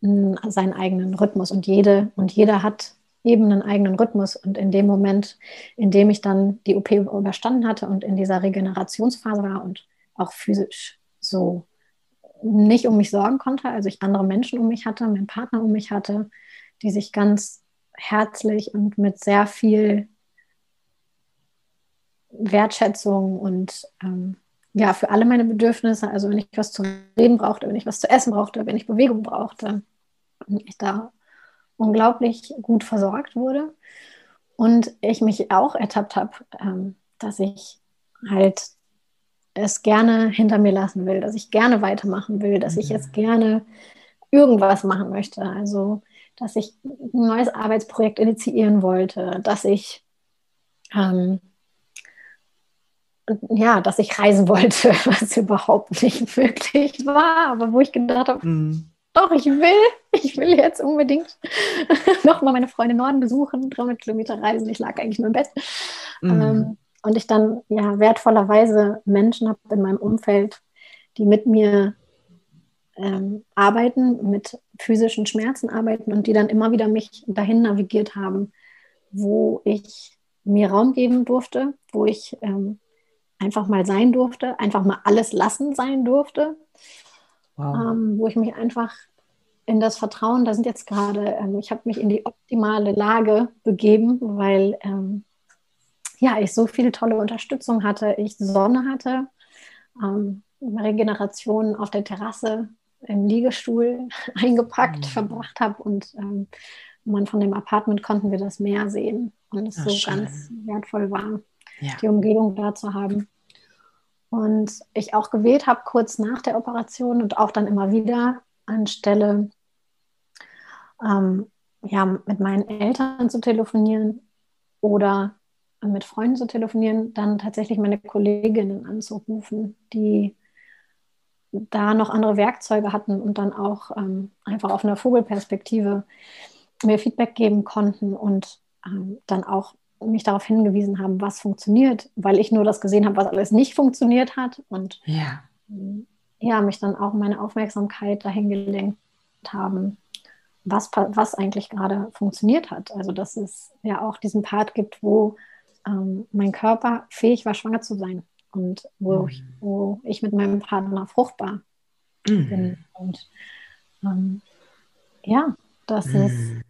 seinen eigenen Rhythmus. Und jede und jeder hat eben einen eigenen Rhythmus. Und in dem Moment, in dem ich dann die OP überstanden hatte und in dieser Regenerationsphase war und auch physisch so nicht um mich sorgen konnte, also ich andere Menschen um mich hatte, meinen Partner um mich hatte, die sich ganz herzlich und mit sehr viel Wertschätzung und ähm, ja, für alle meine Bedürfnisse, also wenn ich was zu reden brauchte, wenn ich was zu essen brauchte, wenn ich Bewegung brauchte, ich da unglaublich gut versorgt wurde. Und ich mich auch ertappt habe, ähm, dass ich halt es gerne hinter mir lassen will, dass ich gerne weitermachen will, dass ich jetzt gerne irgendwas machen möchte. Also, dass ich ein neues Arbeitsprojekt initiieren wollte, dass ich ähm, ja, dass ich reisen wollte, was überhaupt nicht möglich war, aber wo ich gedacht habe, mm doch, ich will, ich will jetzt unbedingt nochmal meine Freunde Norden besuchen, 300 Kilometer reisen. Ich lag eigentlich nur im Bett. Mhm. Ähm, und ich dann ja wertvollerweise Menschen habe in meinem Umfeld, die mit mir ähm, arbeiten, mit physischen Schmerzen arbeiten und die dann immer wieder mich dahin navigiert haben, wo ich mir Raum geben durfte, wo ich ähm, einfach mal sein durfte, einfach mal alles lassen sein durfte wow. ähm, wo ich mich einfach in das Vertrauen, da sind jetzt gerade, ähm, ich habe mich in die optimale Lage begeben, weil ähm, ja, ich so viel tolle Unterstützung hatte, ich Sonne hatte, ähm, Regeneration auf der Terrasse im Liegestuhl eingepackt, mhm. verbracht habe und ähm, man von dem Apartment konnten wir das Meer sehen und es so schön. ganz wertvoll war, ja. die Umgebung da zu haben. Und ich auch gewählt habe, kurz nach der Operation und auch dann immer wieder anstelle ähm, ja, mit meinen Eltern zu telefonieren oder mit Freunden zu telefonieren, dann tatsächlich meine Kolleginnen anzurufen, die da noch andere Werkzeuge hatten und dann auch ähm, einfach auf einer Vogelperspektive mir Feedback geben konnten und ähm, dann auch mich darauf hingewiesen haben, was funktioniert, weil ich nur das gesehen habe, was alles nicht funktioniert hat und ja, ja mich dann auch meine Aufmerksamkeit dahin gelenkt haben, was, was eigentlich gerade funktioniert hat. Also dass es ja auch diesen Part gibt, wo ähm, mein Körper fähig war, schwanger zu sein und wo, mhm. ich, wo ich mit meinem Partner fruchtbar mhm. bin. Und ähm, ja, das mhm. ist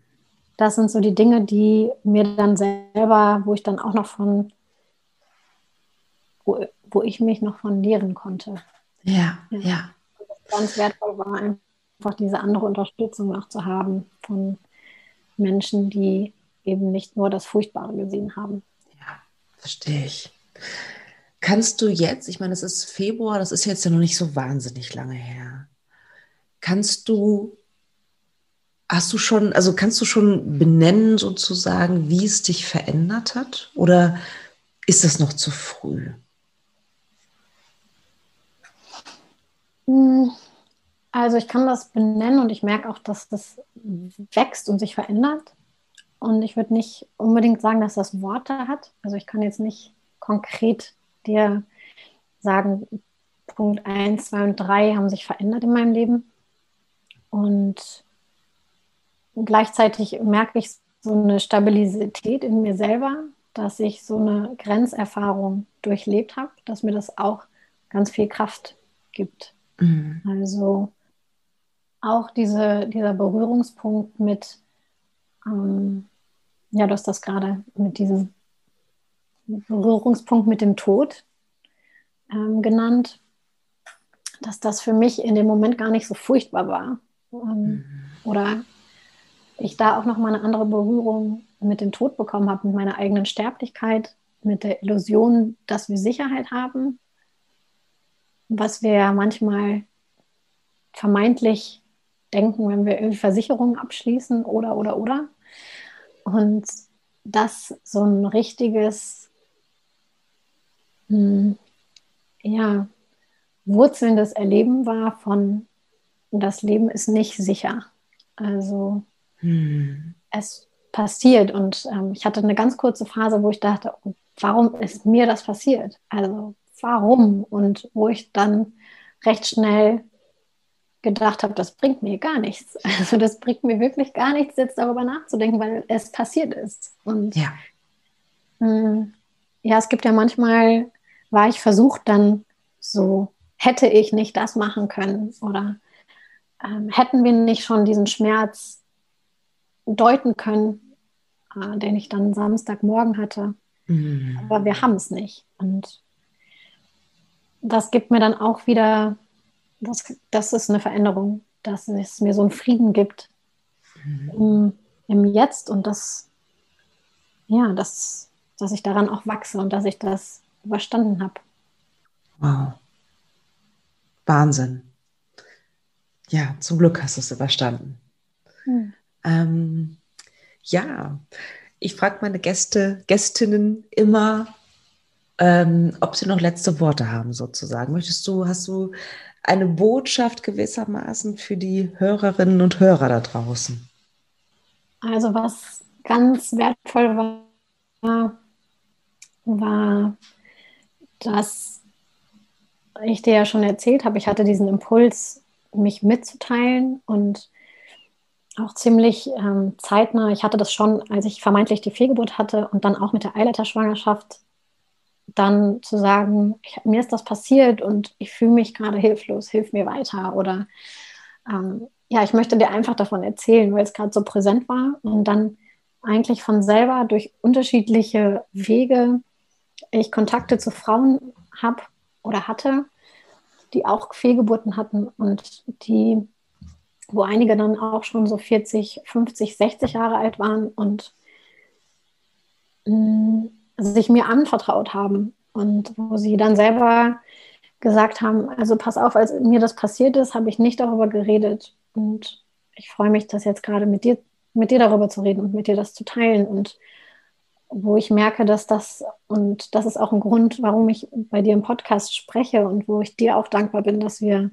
das sind so die Dinge, die mir dann selber, wo ich dann auch noch von, wo, wo ich mich noch von lehren konnte. Ja, ja. ja. Ganz wertvoll war einfach diese andere Unterstützung noch zu haben von Menschen, die eben nicht nur das Furchtbare gesehen haben. Ja, verstehe ich. Kannst du jetzt, ich meine, es ist Februar, das ist jetzt ja noch nicht so wahnsinnig lange her. Kannst du Hast du schon, also kannst du schon benennen sozusagen, wie es dich verändert hat? Oder ist das noch zu früh? Hm, also ich kann das benennen und ich merke auch, dass das wächst und sich verändert. Und ich würde nicht unbedingt sagen, dass das Worte hat. Also ich kann jetzt nicht konkret dir sagen, Punkt 1, 2 und 3 haben sich verändert in meinem Leben. Und gleichzeitig merke ich so eine Stabilität in mir selber, dass ich so eine Grenzerfahrung durchlebt habe, dass mir das auch ganz viel Kraft gibt. Mhm. Also auch diese, dieser Berührungspunkt mit, ähm, ja, du hast das gerade mit diesem Berührungspunkt mit dem Tod ähm, genannt, dass das für mich in dem Moment gar nicht so furchtbar war. Ähm, mhm. Oder ich da auch noch mal eine andere Berührung mit dem Tod bekommen habe, mit meiner eigenen Sterblichkeit, mit der Illusion, dass wir Sicherheit haben, was wir ja manchmal vermeintlich denken, wenn wir irgendwie Versicherungen abschließen oder, oder, oder. Und das so ein richtiges, hm, ja, wurzelndes Erleben war von, das Leben ist nicht sicher. Also hm. es passiert und ähm, ich hatte eine ganz kurze Phase, wo ich dachte, oh, warum ist mir das passiert? Also warum? Und wo ich dann recht schnell gedacht habe, das bringt mir gar nichts. Also das bringt mir wirklich gar nichts, jetzt darüber nachzudenken, weil es passiert ist. Und ja, mh, hm, ja es gibt ja manchmal, war ich versucht dann so, hätte ich nicht das machen können oder ähm, hätten wir nicht schon diesen Schmerz deuten können, äh, den ich dann Samstagmorgen hatte. Mhm. Aber wir haben es nicht. Und das gibt mir dann auch wieder das, das ist eine Veränderung, dass es mir so einen Frieden gibt mhm. im, im, Jetzt und das, ja, das, dass ich daran auch wachse und dass ich das überstanden habe. Wow. Wahnsinn. Ja, zum Glück hast du es überstanden. Hm. Ähm, ja, ich frage meine Gäste, Gästinnen immer, ähm, ob sie noch letzte Worte haben, sozusagen. Möchtest du, hast du eine Botschaft gewissermaßen für die Hörerinnen und Hörer da draußen? Also was ganz wertvoll war, war, dass ich dir ja schon erzählt habe, ich hatte diesen Impuls, mich mitzuteilen und auch ziemlich ähm, zeitnah. Ich hatte das schon, als ich vermeintlich die Fehlgeburt hatte und dann auch mit der Eileiterschwangerschaft dann zu sagen, ich, mir ist das passiert und ich fühle mich gerade hilflos, hilf mir weiter. Oder ähm, ja, ich möchte dir einfach davon erzählen, weil es gerade so präsent war und dann eigentlich von selber durch unterschiedliche Wege ich Kontakte zu Frauen habe oder hatte, die auch Fehlgeburten hatten und die, wo einige dann auch schon so 40, 50, 60 Jahre alt waren und mh, mm, sich mir anvertraut haben und wo sie dann selber gesagt haben, also pass auf, als mir das passiert ist, habe ich nicht darüber geredet und ich freue mich, das jetzt gerade mit dir, mit dir darüber zu reden und mit dir das zu teilen und wo ich merke, dass das, und das ist auch ein Grund, warum ich bei dir im Podcast spreche und wo ich dir auch dankbar bin, dass wir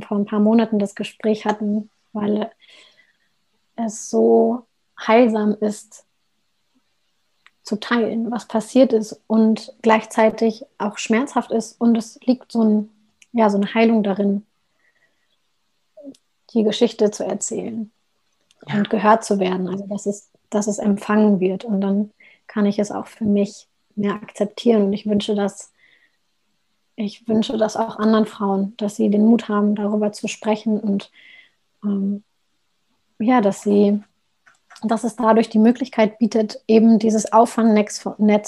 vor ein paar Monaten das Gespräch hatten, weil es so heilsam ist, zu teilen, was passiert ist und gleichzeitig auch schmerzhaft ist. Und es liegt so, ein, ja, so eine Heilung darin, die Geschichte zu erzählen ja. und gehört zu werden. Also dass es, dass es empfangen wird. Und dann kann ich es auch für mich mehr akzeptieren. Und ich wünsche das, ich wünsche das auch anderen Frauen, dass sie den Mut haben, darüber zu sprechen und ähm, ja, dass sie dass es dadurch die Möglichkeit bietet, eben dieses Auffangnetz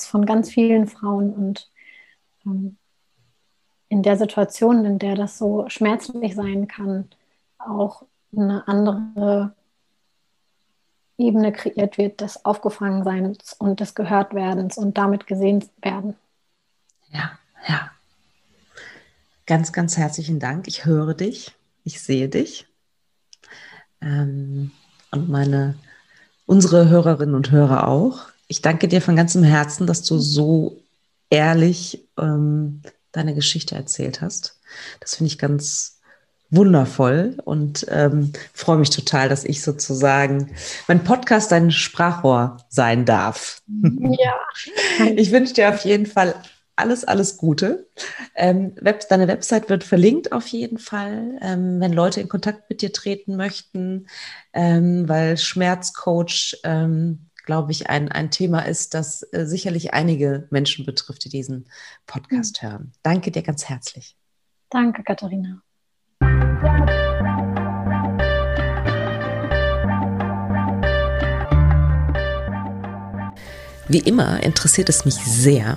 von ganz vielen Frauen und ähm, in der Situation, in der das so schmerzlich sein kann, auch eine andere Ebene kreiert wird des Aufgefangenseins und des Gehörtwerdens und damit gesehen werden. Ja, ja. Ganz, ganz herzlichen Dank. Ich höre dich, ich sehe dich. Ähm, und meine unsere Hörerinnen und Hörer auch. Ich danke dir von ganzem Herzen, dass du so ehrlich ähm, deine Geschichte erzählt hast. Das finde ich ganz wundervoll und ähm, freue mich total, dass ich sozusagen mein Podcast dein Sprachrohr sein darf. Ja. Ich wünsche dir auf jeden Fall alles, alles Gute. Ähm, Web, deine Website wird verlinkt auf jeden Fall, ähm, wenn Leute in Kontakt mit dir treten möchten, ähm, weil Schmerzcoach, ähm, glaube ich, ein, ein Thema ist, das äh, sicherlich einige Menschen betrifft, die diesen Podcast mhm. hören. Danke dir ganz herzlich. Danke, Katharina. Wie immer interessiert es mich sehr,